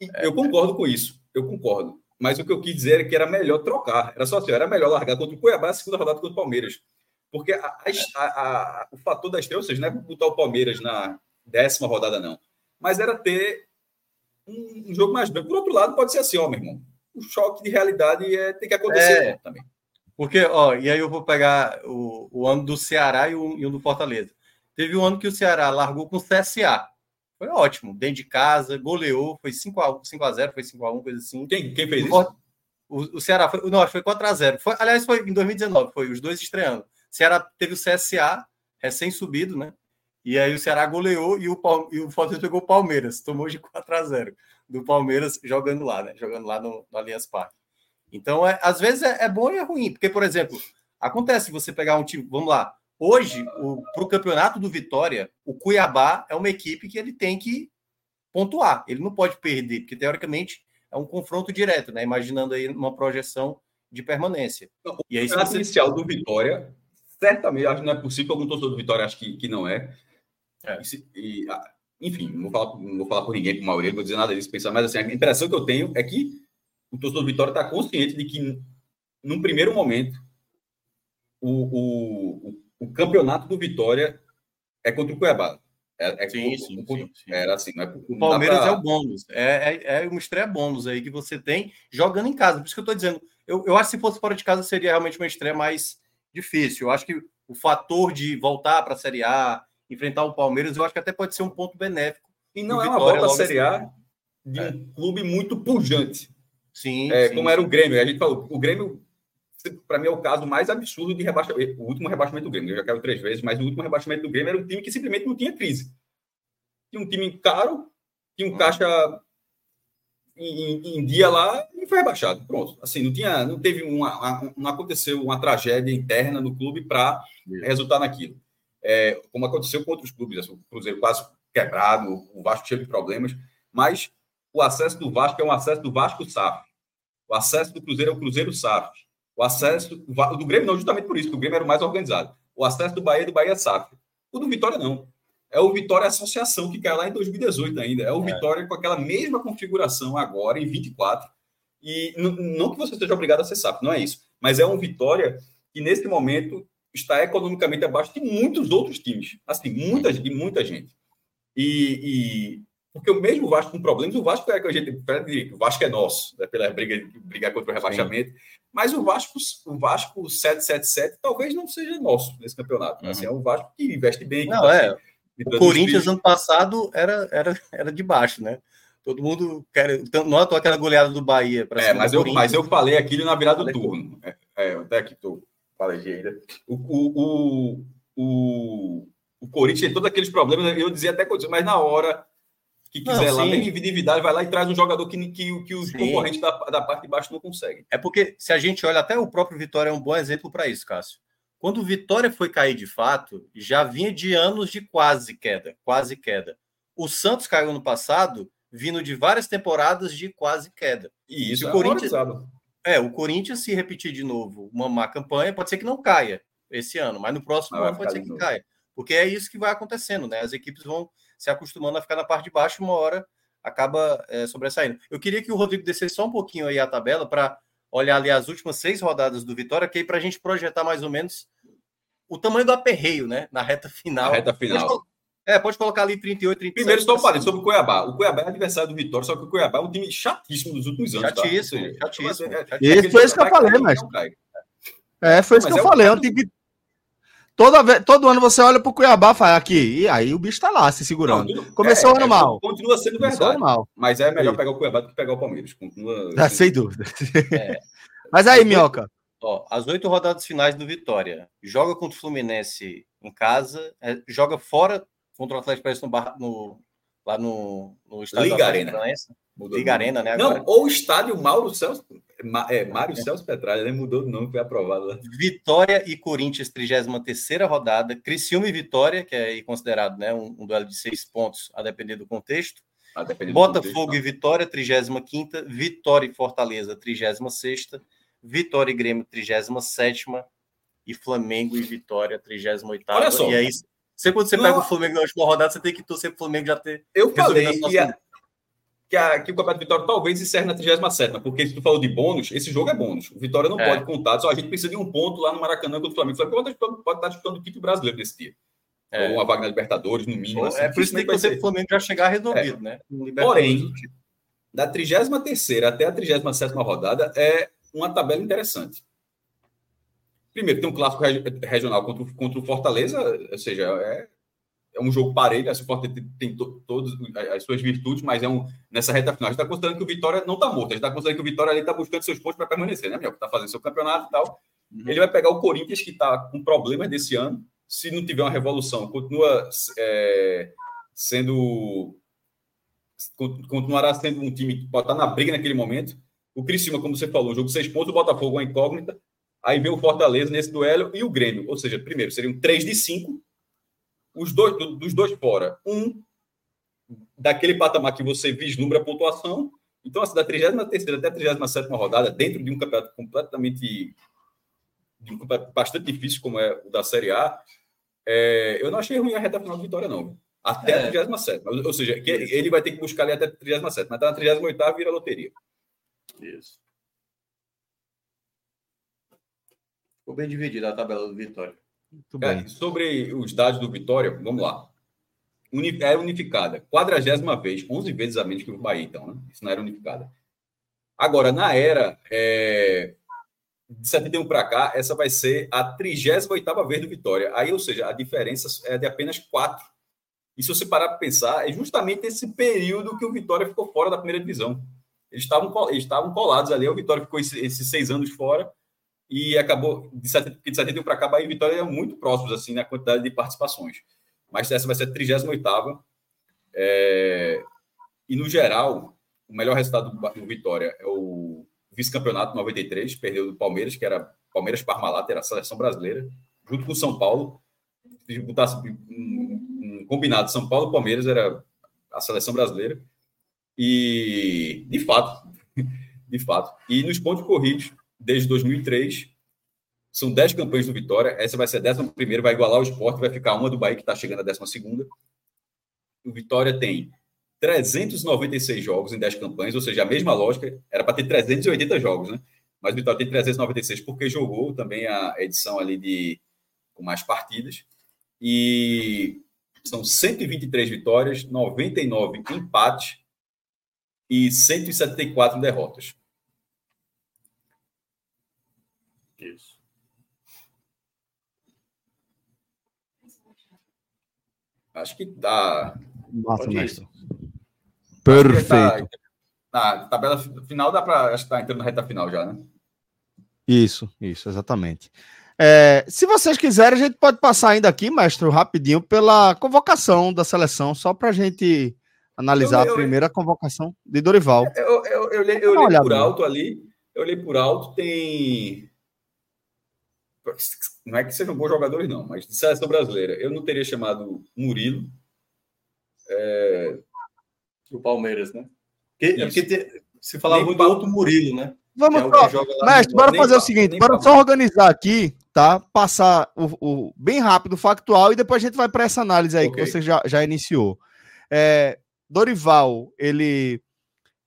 E é, eu concordo é. com isso, eu concordo. Mas o que eu quis dizer é que era melhor trocar. Era só assim, era melhor largar contra o Cuiabá a segunda rodada contra o Palmeiras. Porque a, a, a, o fator da estreia, ou seja, não é botar o Palmeiras na décima rodada, não. Mas era ter um, um jogo mais branco. Por outro lado, pode ser assim, ó, meu irmão. O choque de realidade é, tem que acontecer é, também. Porque, ó, e aí eu vou pegar o, o ano do Ceará e o, e o do Fortaleza. Teve um ano que o Ceará largou com o CSA. Foi ótimo, dentro de casa, goleou, foi 5x0, 5 a 0 foi 5x1, coisa assim. Quem, quem fez isso? O, o Ceará foi, não, foi 4x0. Foi, aliás, foi em 2019, foi os dois estreando. O Ceará teve o CSA, recém-subido, né? E aí o Ceará goleou e o, e o Fortaleza pegou o Palmeiras, tomou de 4 a 0 do Palmeiras jogando lá, né? Jogando lá no, no Allianz Parque. Então, é, às vezes é, é, bom e é ruim, porque, por exemplo, acontece você pegar um time, vamos lá, hoje, para o campeonato do Vitória, o Cuiabá é uma equipe que ele tem que pontuar, ele não pode perder, porque teoricamente é um confronto direto, né? Imaginando aí uma projeção de permanência. e aí, o campeonato você... inicial do Vitória, certamente, acho que não é possível, algum torcedor do Vitória acho que, que não é, é. E, e, ah, enfim, não vou, falar, não vou falar por ninguém, com o Maurício, não vou dizer nada disso, pensar, mas assim, a impressão que eu tenho é que o torcedor do Vitória está consciente de que, num primeiro momento, o, o, o campeonato do Vitória é contra o Cuiabá. É, é sim, sim, sim, sim, Era assim, não é, o Palmeiras pra... é o bônus. É, é, é uma estreia bônus aí que você tem jogando em casa. Por isso que eu estou dizendo. Eu, eu acho que se fosse fora de casa seria realmente uma estreia mais difícil. Eu acho que o fator de voltar para a Série A, enfrentar o Palmeiras, eu acho que até pode ser um ponto benéfico. E não é uma volta à Série A de é. um clube muito pujante. Sim, é, sim, Como era o Grêmio. A gente falou, o Grêmio, para mim, é o caso mais absurdo de rebaixamento. O último rebaixamento do Grêmio, eu já quero três vezes, mas o último rebaixamento do Grêmio era um time que simplesmente não tinha crise. Tinha um time caro, tinha um hum. caixa em, em, dia lá e foi rebaixado. Pronto. Assim, não tinha, não teve uma, não aconteceu uma tragédia interna no clube para resultar naquilo é, como aconteceu com outros clubes, assim, o Cruzeiro quase quebrado, o Vasco cheio de problemas, mas o acesso do Vasco é um acesso do Vasco SAF. O acesso do Cruzeiro é o Cruzeiro SAF. O acesso do Grêmio não, justamente por isso, que o Grêmio era o mais organizado. O acesso do Bahia é do Bahia SAF. O do Vitória não. É o Vitória Associação, que caiu lá em 2018 ainda. É o é. Vitória com aquela mesma configuração agora, em 24. E não que você esteja obrigado a ser SAF, não é isso. Mas é um Vitória que, nesse momento, está economicamente abaixo de muitos outros times. Assim, muita, de muita gente. E, e, porque o mesmo Vasco com problemas, o Vasco é que a gente o Vasco é nosso, né, pela briga, brigar contra o rebaixamento. Sim. Mas o Vasco, o Vasco 777 talvez não seja nosso nesse campeonato. Uhum. Assim, é um Vasco que investe bem. Não, é. o Corinthians ano passado era, era, era de baixo, né? Todo mundo quer. Nota aquela goleada do Bahia. É, mas eu, mas eu falei aquilo na virada do turno. É, é, até que tu falei ainda. O, o, o, o, Corinthians tem todos aqueles problemas. Eu dizia até mas na hora que quiser não, lá, mesmo individualidade, vai lá e traz um jogador que, que, que os sim. concorrentes da, da parte de baixo não conseguem. É porque, se a gente olha, até o próprio Vitória é um bom exemplo para isso, Cássio. Quando o Vitória foi cair de fato, já vinha de anos de quase queda, quase queda. O Santos caiu no passado, vindo de várias temporadas de quase queda. E isso e o é Corinthians, é, o Corinthians se repetir de novo uma má campanha, pode ser que não caia esse ano, mas no próximo ano pode ser que caia. Porque é isso que vai acontecendo, né? As equipes vão se acostumando a ficar na parte de baixo, uma hora acaba é, sobressaindo. Eu queria que o Rodrigo descesse só um pouquinho aí a tabela para olhar ali as últimas seis rodadas do Vitória, que aí para a gente projetar mais ou menos o tamanho do aperreio, né? Na reta final. Na reta final. É, pode colocar ali 38, 37. Primeiro, estou falando sobre o Cuiabá. O Cuiabá é adversário do Vitória, só que o Cuiabá é um time chatíssimo nos últimos anos. Chatíssimo, tá? chatíssimo. É, é, é, foi isso que eu falei, mas. É, foi isso que eu falei. É um time Toda vez, todo ano você olha pro Cuiabá e fala aqui, e aí o bicho tá lá se segurando. Não, Começou é, o ano é, mal. Continua sendo verdade. Mal. Mas é melhor pegar o Cuiabá do que pegar o Palmeiras. Continua... É, sem dúvida. É. Mas aí, Minhoca. Ó, as oito rodadas finais do Vitória. Joga contra o Fluminense em casa, é, joga fora contra o Atlético Paranaense no, no, lá no, no estádio Liga Arena. Liga Arena, né? Agora. Não, ou o estádio Mauro Celso, é, Mário é. Celso Petralha, ele mudou de nome, foi aprovado lá. Vitória e Corinthians, 33 rodada. Criciúma e Vitória, que é considerado né, um, um, duelo de seis pontos, a depender do contexto. Depender Botafogo do contexto, e Vitória, 35 Vitória e Fortaleza, 36 Vitória e Grêmio, 37 e Flamengo e Vitória, 38 Olha só. E aí, você, quando você não. pega o Flamengo na última rodada, você tem que torcer para o Flamengo já ter. Eu falei que, a, que, a, que o Campeonato Vitória talvez encerre na 37, porque se tu falou de bônus, esse jogo é bônus. O Vitória não é. pode contar, só a gente precisa de um ponto lá no Maracanã contra o Flamengo. O Flamengo pode, pode estar disputando o título brasileiro nesse dia. É. Ou uma vaga na Libertadores, no mínimo. Assim, é por isso que tem que o Flamengo já chegar resolvido, é. né? Porém, da 33 até a 37 rodada é uma tabela interessante. Primeiro, tem um clássico regional contra, contra o Fortaleza, ou seja, é, é um jogo parelho, assim, o Fortaleza tem, to, todas as suas virtudes, mas é um, nessa reta final. A gente está considerando que o Vitória não está morto, a gente está considerando que o Vitória está buscando seus pontos para permanecer, né, meu? Está fazendo seu campeonato e tal. Uhum. Ele vai pegar o Corinthians, que está com problemas desse ano. Se não tiver uma revolução, continua é, sendo. Continuará sendo um time que pode estar na briga naquele momento. O Criciúma, como você falou, jogo seis pontos, o Botafogo uma incógnita. Aí vem o Fortaleza nesse duelo e o Grêmio. Ou seja, primeiro, seriam três de cinco. Os dois, dos dois fora. Um daquele patamar que você vislumbra a pontuação. Então, assim, da 33 até a 37 rodada, dentro de um campeonato completamente. De um campeonato bastante difícil, como é o da Série A, é, eu não achei ruim a reta final de vitória, não. Até é. a 37. Ou seja, ele vai ter que buscar ali até a 37, mas tá na 38 vira loteria. Isso. Ficou bem dividida a tabela do Vitória. É, sobre os dados do Vitória, vamos lá. Uni, é unificada. Quadragésima vez, 11 vezes a menos que o Bahia, então, né? Isso não era unificada. Agora, na era é, de 71 para cá, essa vai ser a 38 vez do Vitória. Aí, ou seja, a diferença é de apenas 4. E se você parar para pensar, é justamente esse período que o Vitória ficou fora da primeira divisão. Eles estavam, eles estavam colados ali, o Vitória ficou esses, esses seis anos fora e acabou de 71 para cá, Bahia e Vitória eram muito próximos assim na quantidade de participações. Mas essa vai ser a 38 é... e no geral, o melhor resultado do Vitória é o vice-campeonato 93, perdeu do Palmeiras, que era Palmeiras Parmalat, era a seleção brasileira, junto com São Paulo. Se botasse um, um combinado São Paulo Palmeiras era a seleção brasileira. E de fato, de fato. E nos pontos corridos, desde 2003. São 10 campanhas do Vitória. Essa vai ser a 11, vai igualar o esporte, vai ficar uma do Bahia, que está chegando a 12. O Vitória tem 396 jogos em 10 campanhas, ou seja, a mesma lógica, era para ter 380 jogos, né? Mas o Vitória tem 396 porque jogou também a edição ali de com mais partidas. E são 123 vitórias, 99 empates e 174 derrotas. Isso. Acho que dá. Massa, mestre. Perfeito. Tá, na tabela final dá para. Acho que tá entrando na reta final já, né? Isso, isso, exatamente. É, se vocês quiserem, a gente pode passar ainda aqui, mestre, rapidinho, pela convocação da seleção, só para a gente analisar eu, eu, a primeira convocação de Dorival. Eu, eu, eu, eu, eu olhei por alto ali, eu olhei por alto, tem. Não é que sejam bons jogadores, não, mas de seleção brasileira. Eu não teria chamado Murilo. É... O Palmeiras, né? Porque, porque te, se falava muito do outro Murilo, né? Vamos, é mestre, bora fazer o seguinte, bora só organizar aqui, tá? Passar o, o, bem rápido o factual e depois a gente vai para essa análise aí okay. que você já, já iniciou. É, Dorival, ele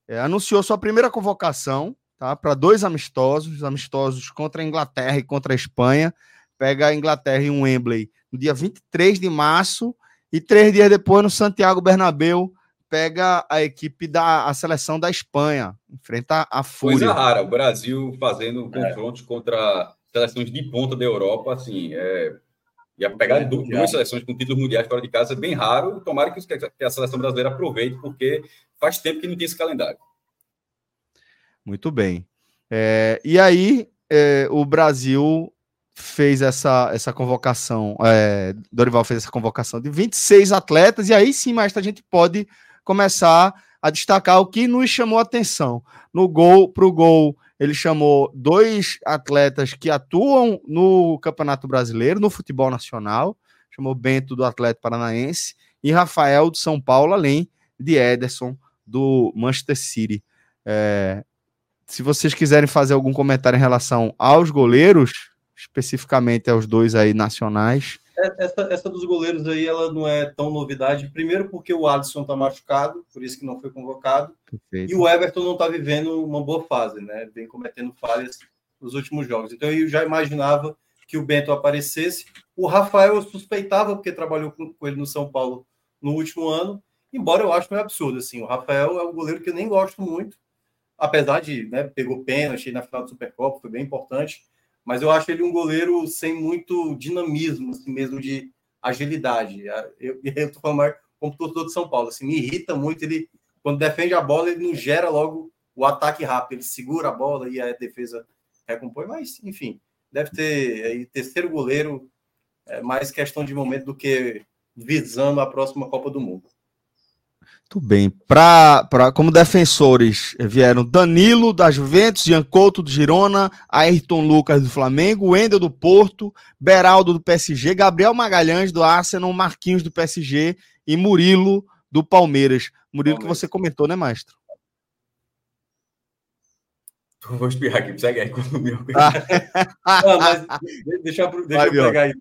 é, anunciou sua primeira convocação, tá? Para dois amistosos, amistosos contra a Inglaterra e contra a Espanha. Pega a Inglaterra em um Wembley no dia 23 de março e três dias depois no Santiago Bernabéu pega a equipe da a seleção da Espanha, enfrenta a Fúria. Coisa rara, o Brasil fazendo é. confrontos contra seleções de ponta da Europa, assim, é, ia pegar é, duas mundial. seleções com títulos mundiais fora de casa, é bem raro. Tomara que a seleção brasileira aproveite, porque faz tempo que não tem esse calendário. Muito bem. É, e aí, é, o Brasil fez essa, essa convocação, é, Dorival fez essa convocação de 26 atletas, e aí sim, mais a gente pode começar a destacar o que nos chamou a atenção. No gol, para o gol, ele chamou dois atletas que atuam no Campeonato Brasileiro, no futebol nacional, chamou Bento do Atlético Paranaense e Rafael do São Paulo, além de Ederson do Manchester City. É, se vocês quiserem fazer algum comentário em relação aos goleiros, especificamente aos dois aí nacionais, é, essa, essa dos goleiros aí, ela não é tão novidade. Primeiro porque o Alisson tá machucado, por isso que não foi convocado. Perfeito. E o Everton não tá vivendo uma boa fase, né? Vem cometendo falhas nos últimos jogos. Então eu já imaginava que o Bento aparecesse. O Rafael eu suspeitava, porque trabalhou com, com ele no São Paulo no último ano. Embora eu acho meio absurdo, assim. O Rafael é um goleiro que eu nem gosto muito. Apesar de, né, pegou pênalti na final do Supercopa, foi bem importante mas eu acho ele um goleiro sem muito dinamismo, assim mesmo de agilidade. Eu, tô falando mais como torcedor de São Paulo, assim, me irrita muito ele quando defende a bola, ele não gera logo o ataque rápido, ele segura a bola e a defesa recompõe, mas enfim, deve ter aí terceiro goleiro, é mais questão de momento do que visando a próxima Copa do Mundo. Muito bem. Pra, pra, como defensores vieram Danilo da Juventus, Jean Couto do Girona, Ayrton Lucas do Flamengo, Wendel do Porto, Beraldo do PSG, Gabriel Magalhães do Arsenal, Marquinhos do PSG e Murilo do Palmeiras. Murilo Palmeiras. que você comentou, né, Maestro? Vou espirrar aqui, segue aí com o meu. Ah. Não, mas deixa, deixa eu pegar aí.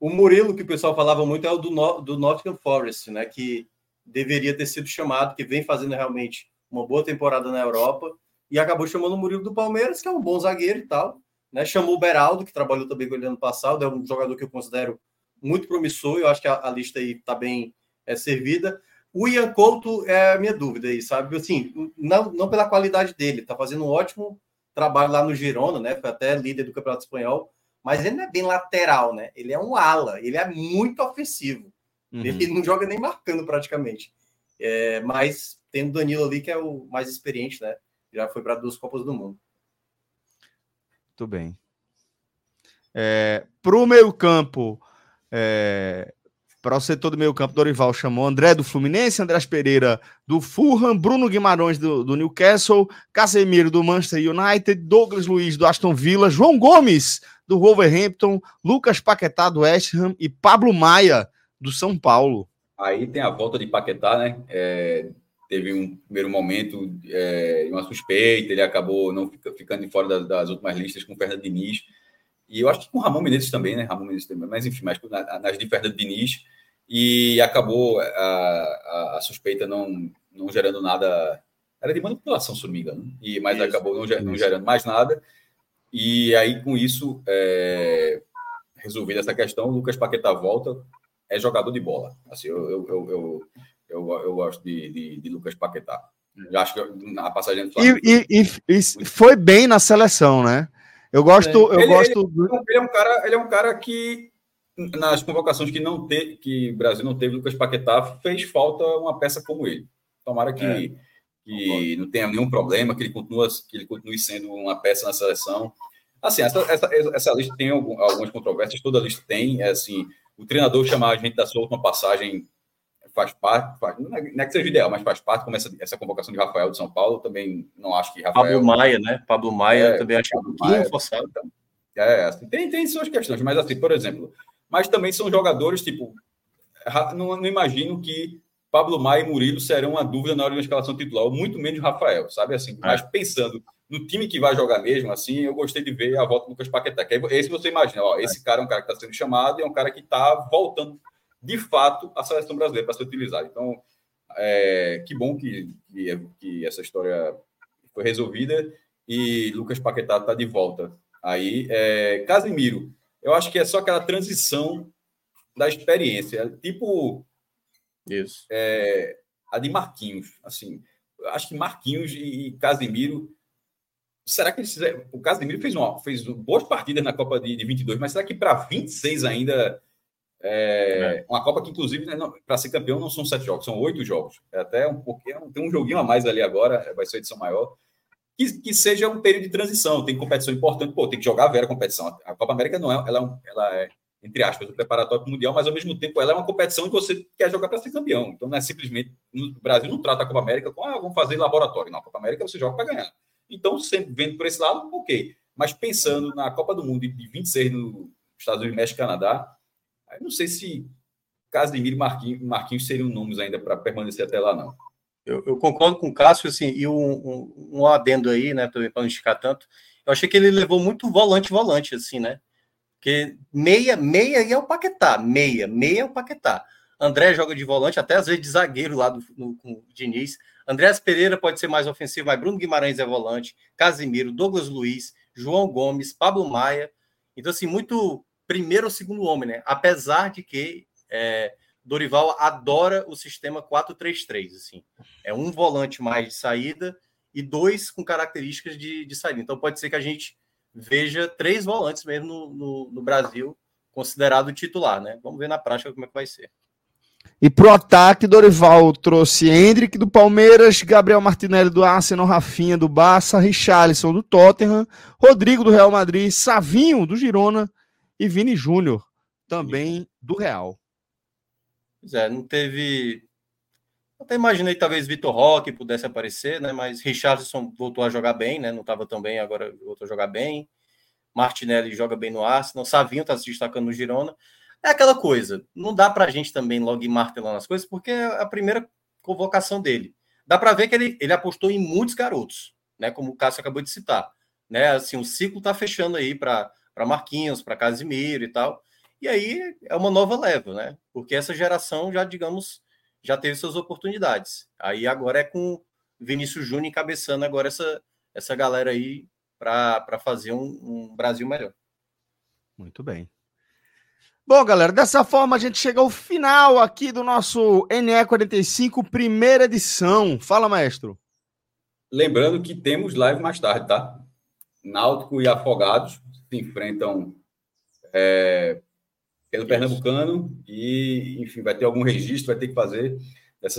O Murilo, que o pessoal falava muito, é o do, do Nottingham Forest, né? Que deveria ter sido chamado, que vem fazendo realmente uma boa temporada na Europa, e acabou chamando o Murilo do Palmeiras, que é um bom zagueiro e tal. Né? Chamou o Beraldo, que trabalhou também com ele ano passado, é um jogador que eu considero muito promissor, eu acho que a, a lista aí está bem é, servida. O Ian Couto é a minha dúvida aí, sabe? Assim, não, não pela qualidade dele, está fazendo um ótimo trabalho lá no Girona, né? Foi até líder do Campeonato Espanhol, mas ele não é bem lateral, né? Ele é um ala, ele é muito ofensivo. Uhum. Ele não joga nem marcando praticamente. É, mas tem o Danilo ali que é o mais experiente, né? Já foi para duas Copas do Mundo. Muito bem. É, para o meio campo, é, para o setor do meio campo, Dorival chamou André do Fluminense, André Pereira do Fulham, Bruno Guimarães do, do, Newcastle, Casemiro do Manchester United, Douglas Luiz do Aston Villa, João Gomes do Wolverhampton, Lucas Paquetá do West Ham e Pablo Maia do São Paulo. Aí tem a volta de Paquetá, né? É, teve um primeiro momento, é, uma suspeita, ele acabou não fica, ficando fora das, das, últimas listas com o Fernando Diniz. E eu acho que com o Ramon Menezes também, né? Ramon Menezes também, mas enfim, mas nas de Fernando Diniz. E acabou a, a, a, suspeita não, não gerando nada. Era de manipulação, se não me engano. E, mas isso, acabou não, não, gerando mais nada. E aí, com isso, é, resolvida essa questão, o Lucas Paquetá volta é jogador de bola. Assim, eu, eu, eu, eu, eu gosto de, de, de, Lucas Paquetá. Eu acho que na passagem do e, e, e, foi bem na seleção, né? Eu gosto, eu ele, gosto. Ele, ele, é um cara, ele é um cara que nas convocações que não teve, que o Brasil não teve, Lucas Paquetá fez falta uma peça como ele. Tomara que, é. que não tenha nenhum problema, que ele, continue, que ele continue sendo uma peça na seleção. Assim, essa, essa, essa lista tem algumas controvérsias, toda lista tem. É assim, o treinador chamar a gente da sua última passagem faz parte, faz, não é que seja ideal, mas faz parte, como essa, essa convocação de Rafael de São Paulo, também não acho que Rafael... Pablo Maia, né? Pablo Maia é, também acho que é um pouquinho forçado. Então, é, assim, tem, tem suas questões, mas assim, por exemplo, mas também são jogadores, tipo, não, não imagino que Pablo Maia e Murilo serão uma dúvida na hora de uma escalação titular, muito menos Rafael, sabe assim, é. mas pensando no time que vai jogar mesmo, assim, eu gostei de ver a volta do Lucas Paquetá, que esse você imagina, ó, esse cara é um cara que está sendo chamado e é um cara que está voltando de fato, a seleção brasileira para ser utilizada. Então, é, que bom que, que, que, essa história foi resolvida e Lucas Paquetá está de volta. Aí, é, Casimiro, eu acho que é só aquela transição da experiência, tipo isso. É, a de Marquinhos, assim, acho que Marquinhos e Casimiro será que eles fizeram, o Casimiro fez uma fez boas partidas na Copa de, de 22, mas será que para 26 ainda é, é. Uma Copa que, inclusive, né, para ser campeão não são sete jogos, são oito jogos. É até um pouquinho, tem um joguinho a mais ali agora, vai ser edição maior. Que, que seja um período de transição, tem competição importante, pô, tem que jogar a vera competição. A Copa América não é, ela é, um, ela é entre aspas, o preparatório para o Mundial, mas ao mesmo tempo ela é uma competição que você quer jogar para ser campeão. Então não é simplesmente. O Brasil não trata a Copa América com, ah, vamos fazer laboratório. Não, a Copa América você joga para ganhar. Então, sempre vendo por esse lado, ok. Mas pensando na Copa do Mundo de 26 nos Estados Unidos, México e Canadá, não sei se Casemiro e Marquinhos, Marquinhos seriam nomes ainda para permanecer até lá, não. Eu, eu, concordo com o Cássio, assim, e um, um, um adendo aí, né, para não esticar tanto. Eu achei que ele levou muito volante-volante, assim, né? Porque meia, meia é o Paquetá, meia, meia é o Paquetá. André joga de volante, até às vezes de zagueiro lá do, no, com o Diniz. Andréas Pereira pode ser mais ofensivo, mas Bruno Guimarães é volante, Casimiro, Douglas Luiz, João Gomes, Pablo Maia. Então, assim, muito primeiro ou segundo homem, né? Apesar de que é, Dorival adora o sistema 4-3-3, assim. É um volante mais de saída e dois com características de, de saída. Então pode ser que a gente veja três volantes mesmo no, no, no Brasil considerado titular, né? Vamos ver na prática como é que vai ser. E pro ataque, Dorival trouxe Hendrick do Palmeiras, Gabriel Martinelli do Arsenal, Rafinha do Barça, Richarlison do Tottenham, Rodrigo do Real Madrid, Savinho do Girona e Vini Júnior, também do Real. Pois é, não teve. Até imaginei talvez Vitor Roque pudesse aparecer, né? Mas Richardson voltou a jogar bem, né? Não estava tão bem, agora voltou a jogar bem. Martinelli joga bem no Arsenal. Savinho está se destacando no Girona. É aquela coisa. Não dá para a gente também logo ir martelando as coisas, porque é a primeira convocação dele. Dá para ver que ele, ele apostou em muitos garotos, né? Como o Cássio acabou de citar. Né? Assim, o ciclo está fechando aí para Marquinhos, para Casimiro e tal. E aí é uma nova leva, né? Porque essa geração já, digamos, já teve suas oportunidades. Aí agora é com Vinícius Júnior encabeçando agora essa, essa galera aí para fazer um, um Brasil melhor. Muito bem. Bom, galera, dessa forma a gente chega ao final aqui do nosso NE45, primeira edição. Fala, maestro. Lembrando que temos live mais tarde, tá? Náutico e Afogados, se enfrentam é, pelo Pernambucano e, enfim, vai ter algum registro, vai ter que fazer.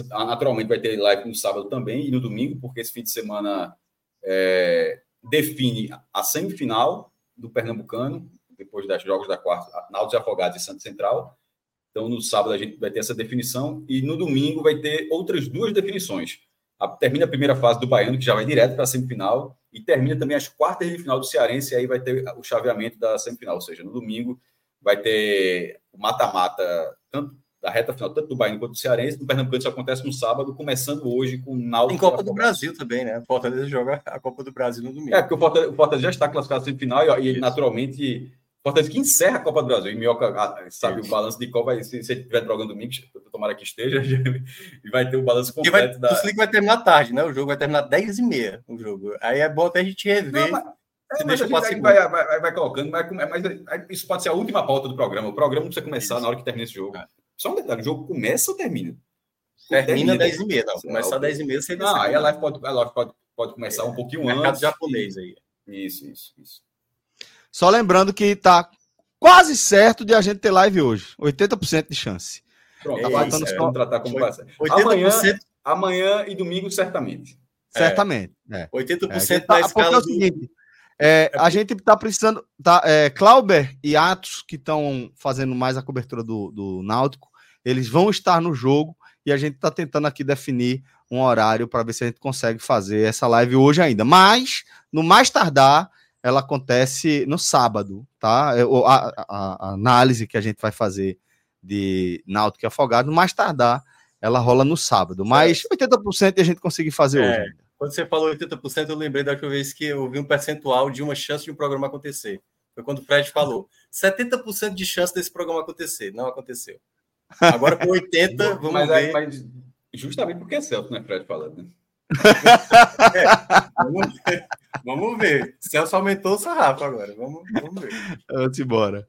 Naturalmente, vai ter live no sábado também e no domingo, porque esse fim de semana é, define a semifinal do Pernambucano, depois dos jogos da quarta, Náutico e Afogados e Santo Central. Então, no sábado a gente vai ter essa definição e no domingo vai ter outras duas definições. A, termina a primeira fase do Baiano, que já vai direto para a semifinal, e termina também as quartas de final do Cearense, e aí vai ter o chaveamento da semifinal, ou seja, no domingo vai ter o mata-mata, tanto da reta final, tanto do Bahia quanto do Cearense. No Pernambuco isso acontece no sábado, começando hoje com o Náutico. Tem Copa do Brasil também, né? O Fortaleza joga a Copa do Brasil no domingo. É, porque o Fortaleza, o Fortaleza já está classificado na semifinal e, e naturalmente Fortaleza que encerra a Copa do Brasil. E Minhoca ah, sabe o balanço de qual vai se, se ele estiver jogando domingo, tomara que esteja, e vai ter o balanço completo vai, da. O vai terminar tarde, né? O jogo vai terminar 10 e meia o jogo. Aí é bom até a gente rever. Não, mas... É, mas a gente vai, vai, vai, colocando, mas, mas, isso pode ser a última pauta do programa. O programa não precisa começar isso. na hora que termina esse jogo. É. Só um detalhe: o jogo começa ou termina? Termina 10 e meia, não. Começar 10 e meia, você Não, aí a live pode, a live pode, pode começar é, um pouquinho mercado antes. Mercado japonês aí. Isso, isso, isso. Só lembrando que tá quase certo de a gente ter live hoje. 80% de chance. Pronto, tá é, isso, só... vamos tratar como 80% Amanhã... Amanhã e domingo, certamente. Certamente. É. 80% É, da tá, escala porque é o do- seguinte, é, a gente tá precisando. Tá, é, Clauber e Atos, que estão fazendo mais a cobertura do, do Náutico, eles vão estar no jogo e a gente tá tentando aqui definir um horário para ver se a gente consegue fazer essa live hoje ainda. Mas, no mais tardar, ela acontece no sábado, tá? É, A, a- a análise que a gente vai fazer de Náutico e Afogado, no mais tardar, ela rola no sábado. Mas 80% a gente conseguir fazer É. hoje. Quando você falou 80%, eu lembrei da última vez que eu vi um percentual de uma chance de um programa acontecer. Foi quando o Fred falou: 70% de chance desse programa acontecer. Não aconteceu. Agora com 80, vamos mas, ver. mas justamente porque é Celso, né, Fred, falando, né? Vamos ver. Vamos ver. Celso aumentou o sarrafo agora. Vamos, vamos ver. Vamos embora.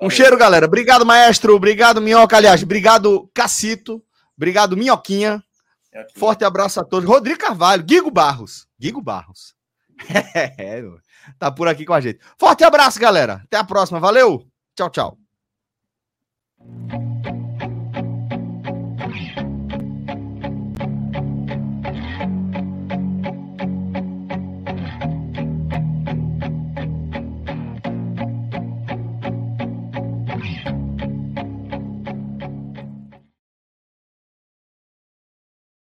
Um Valeu. cheiro, galera. Obrigado, maestro. Obrigado, Minhoca. Aliás, obrigado, Cacito. Obrigado, Minhoquinha. É. Forte abraço a todos. Rodrigo Carvalho, Guigo Barros. Guigo Barros. É, tá por aqui com a gente. Forte abraço, galera. Até a próxima. Valeu. Tchau, tchau.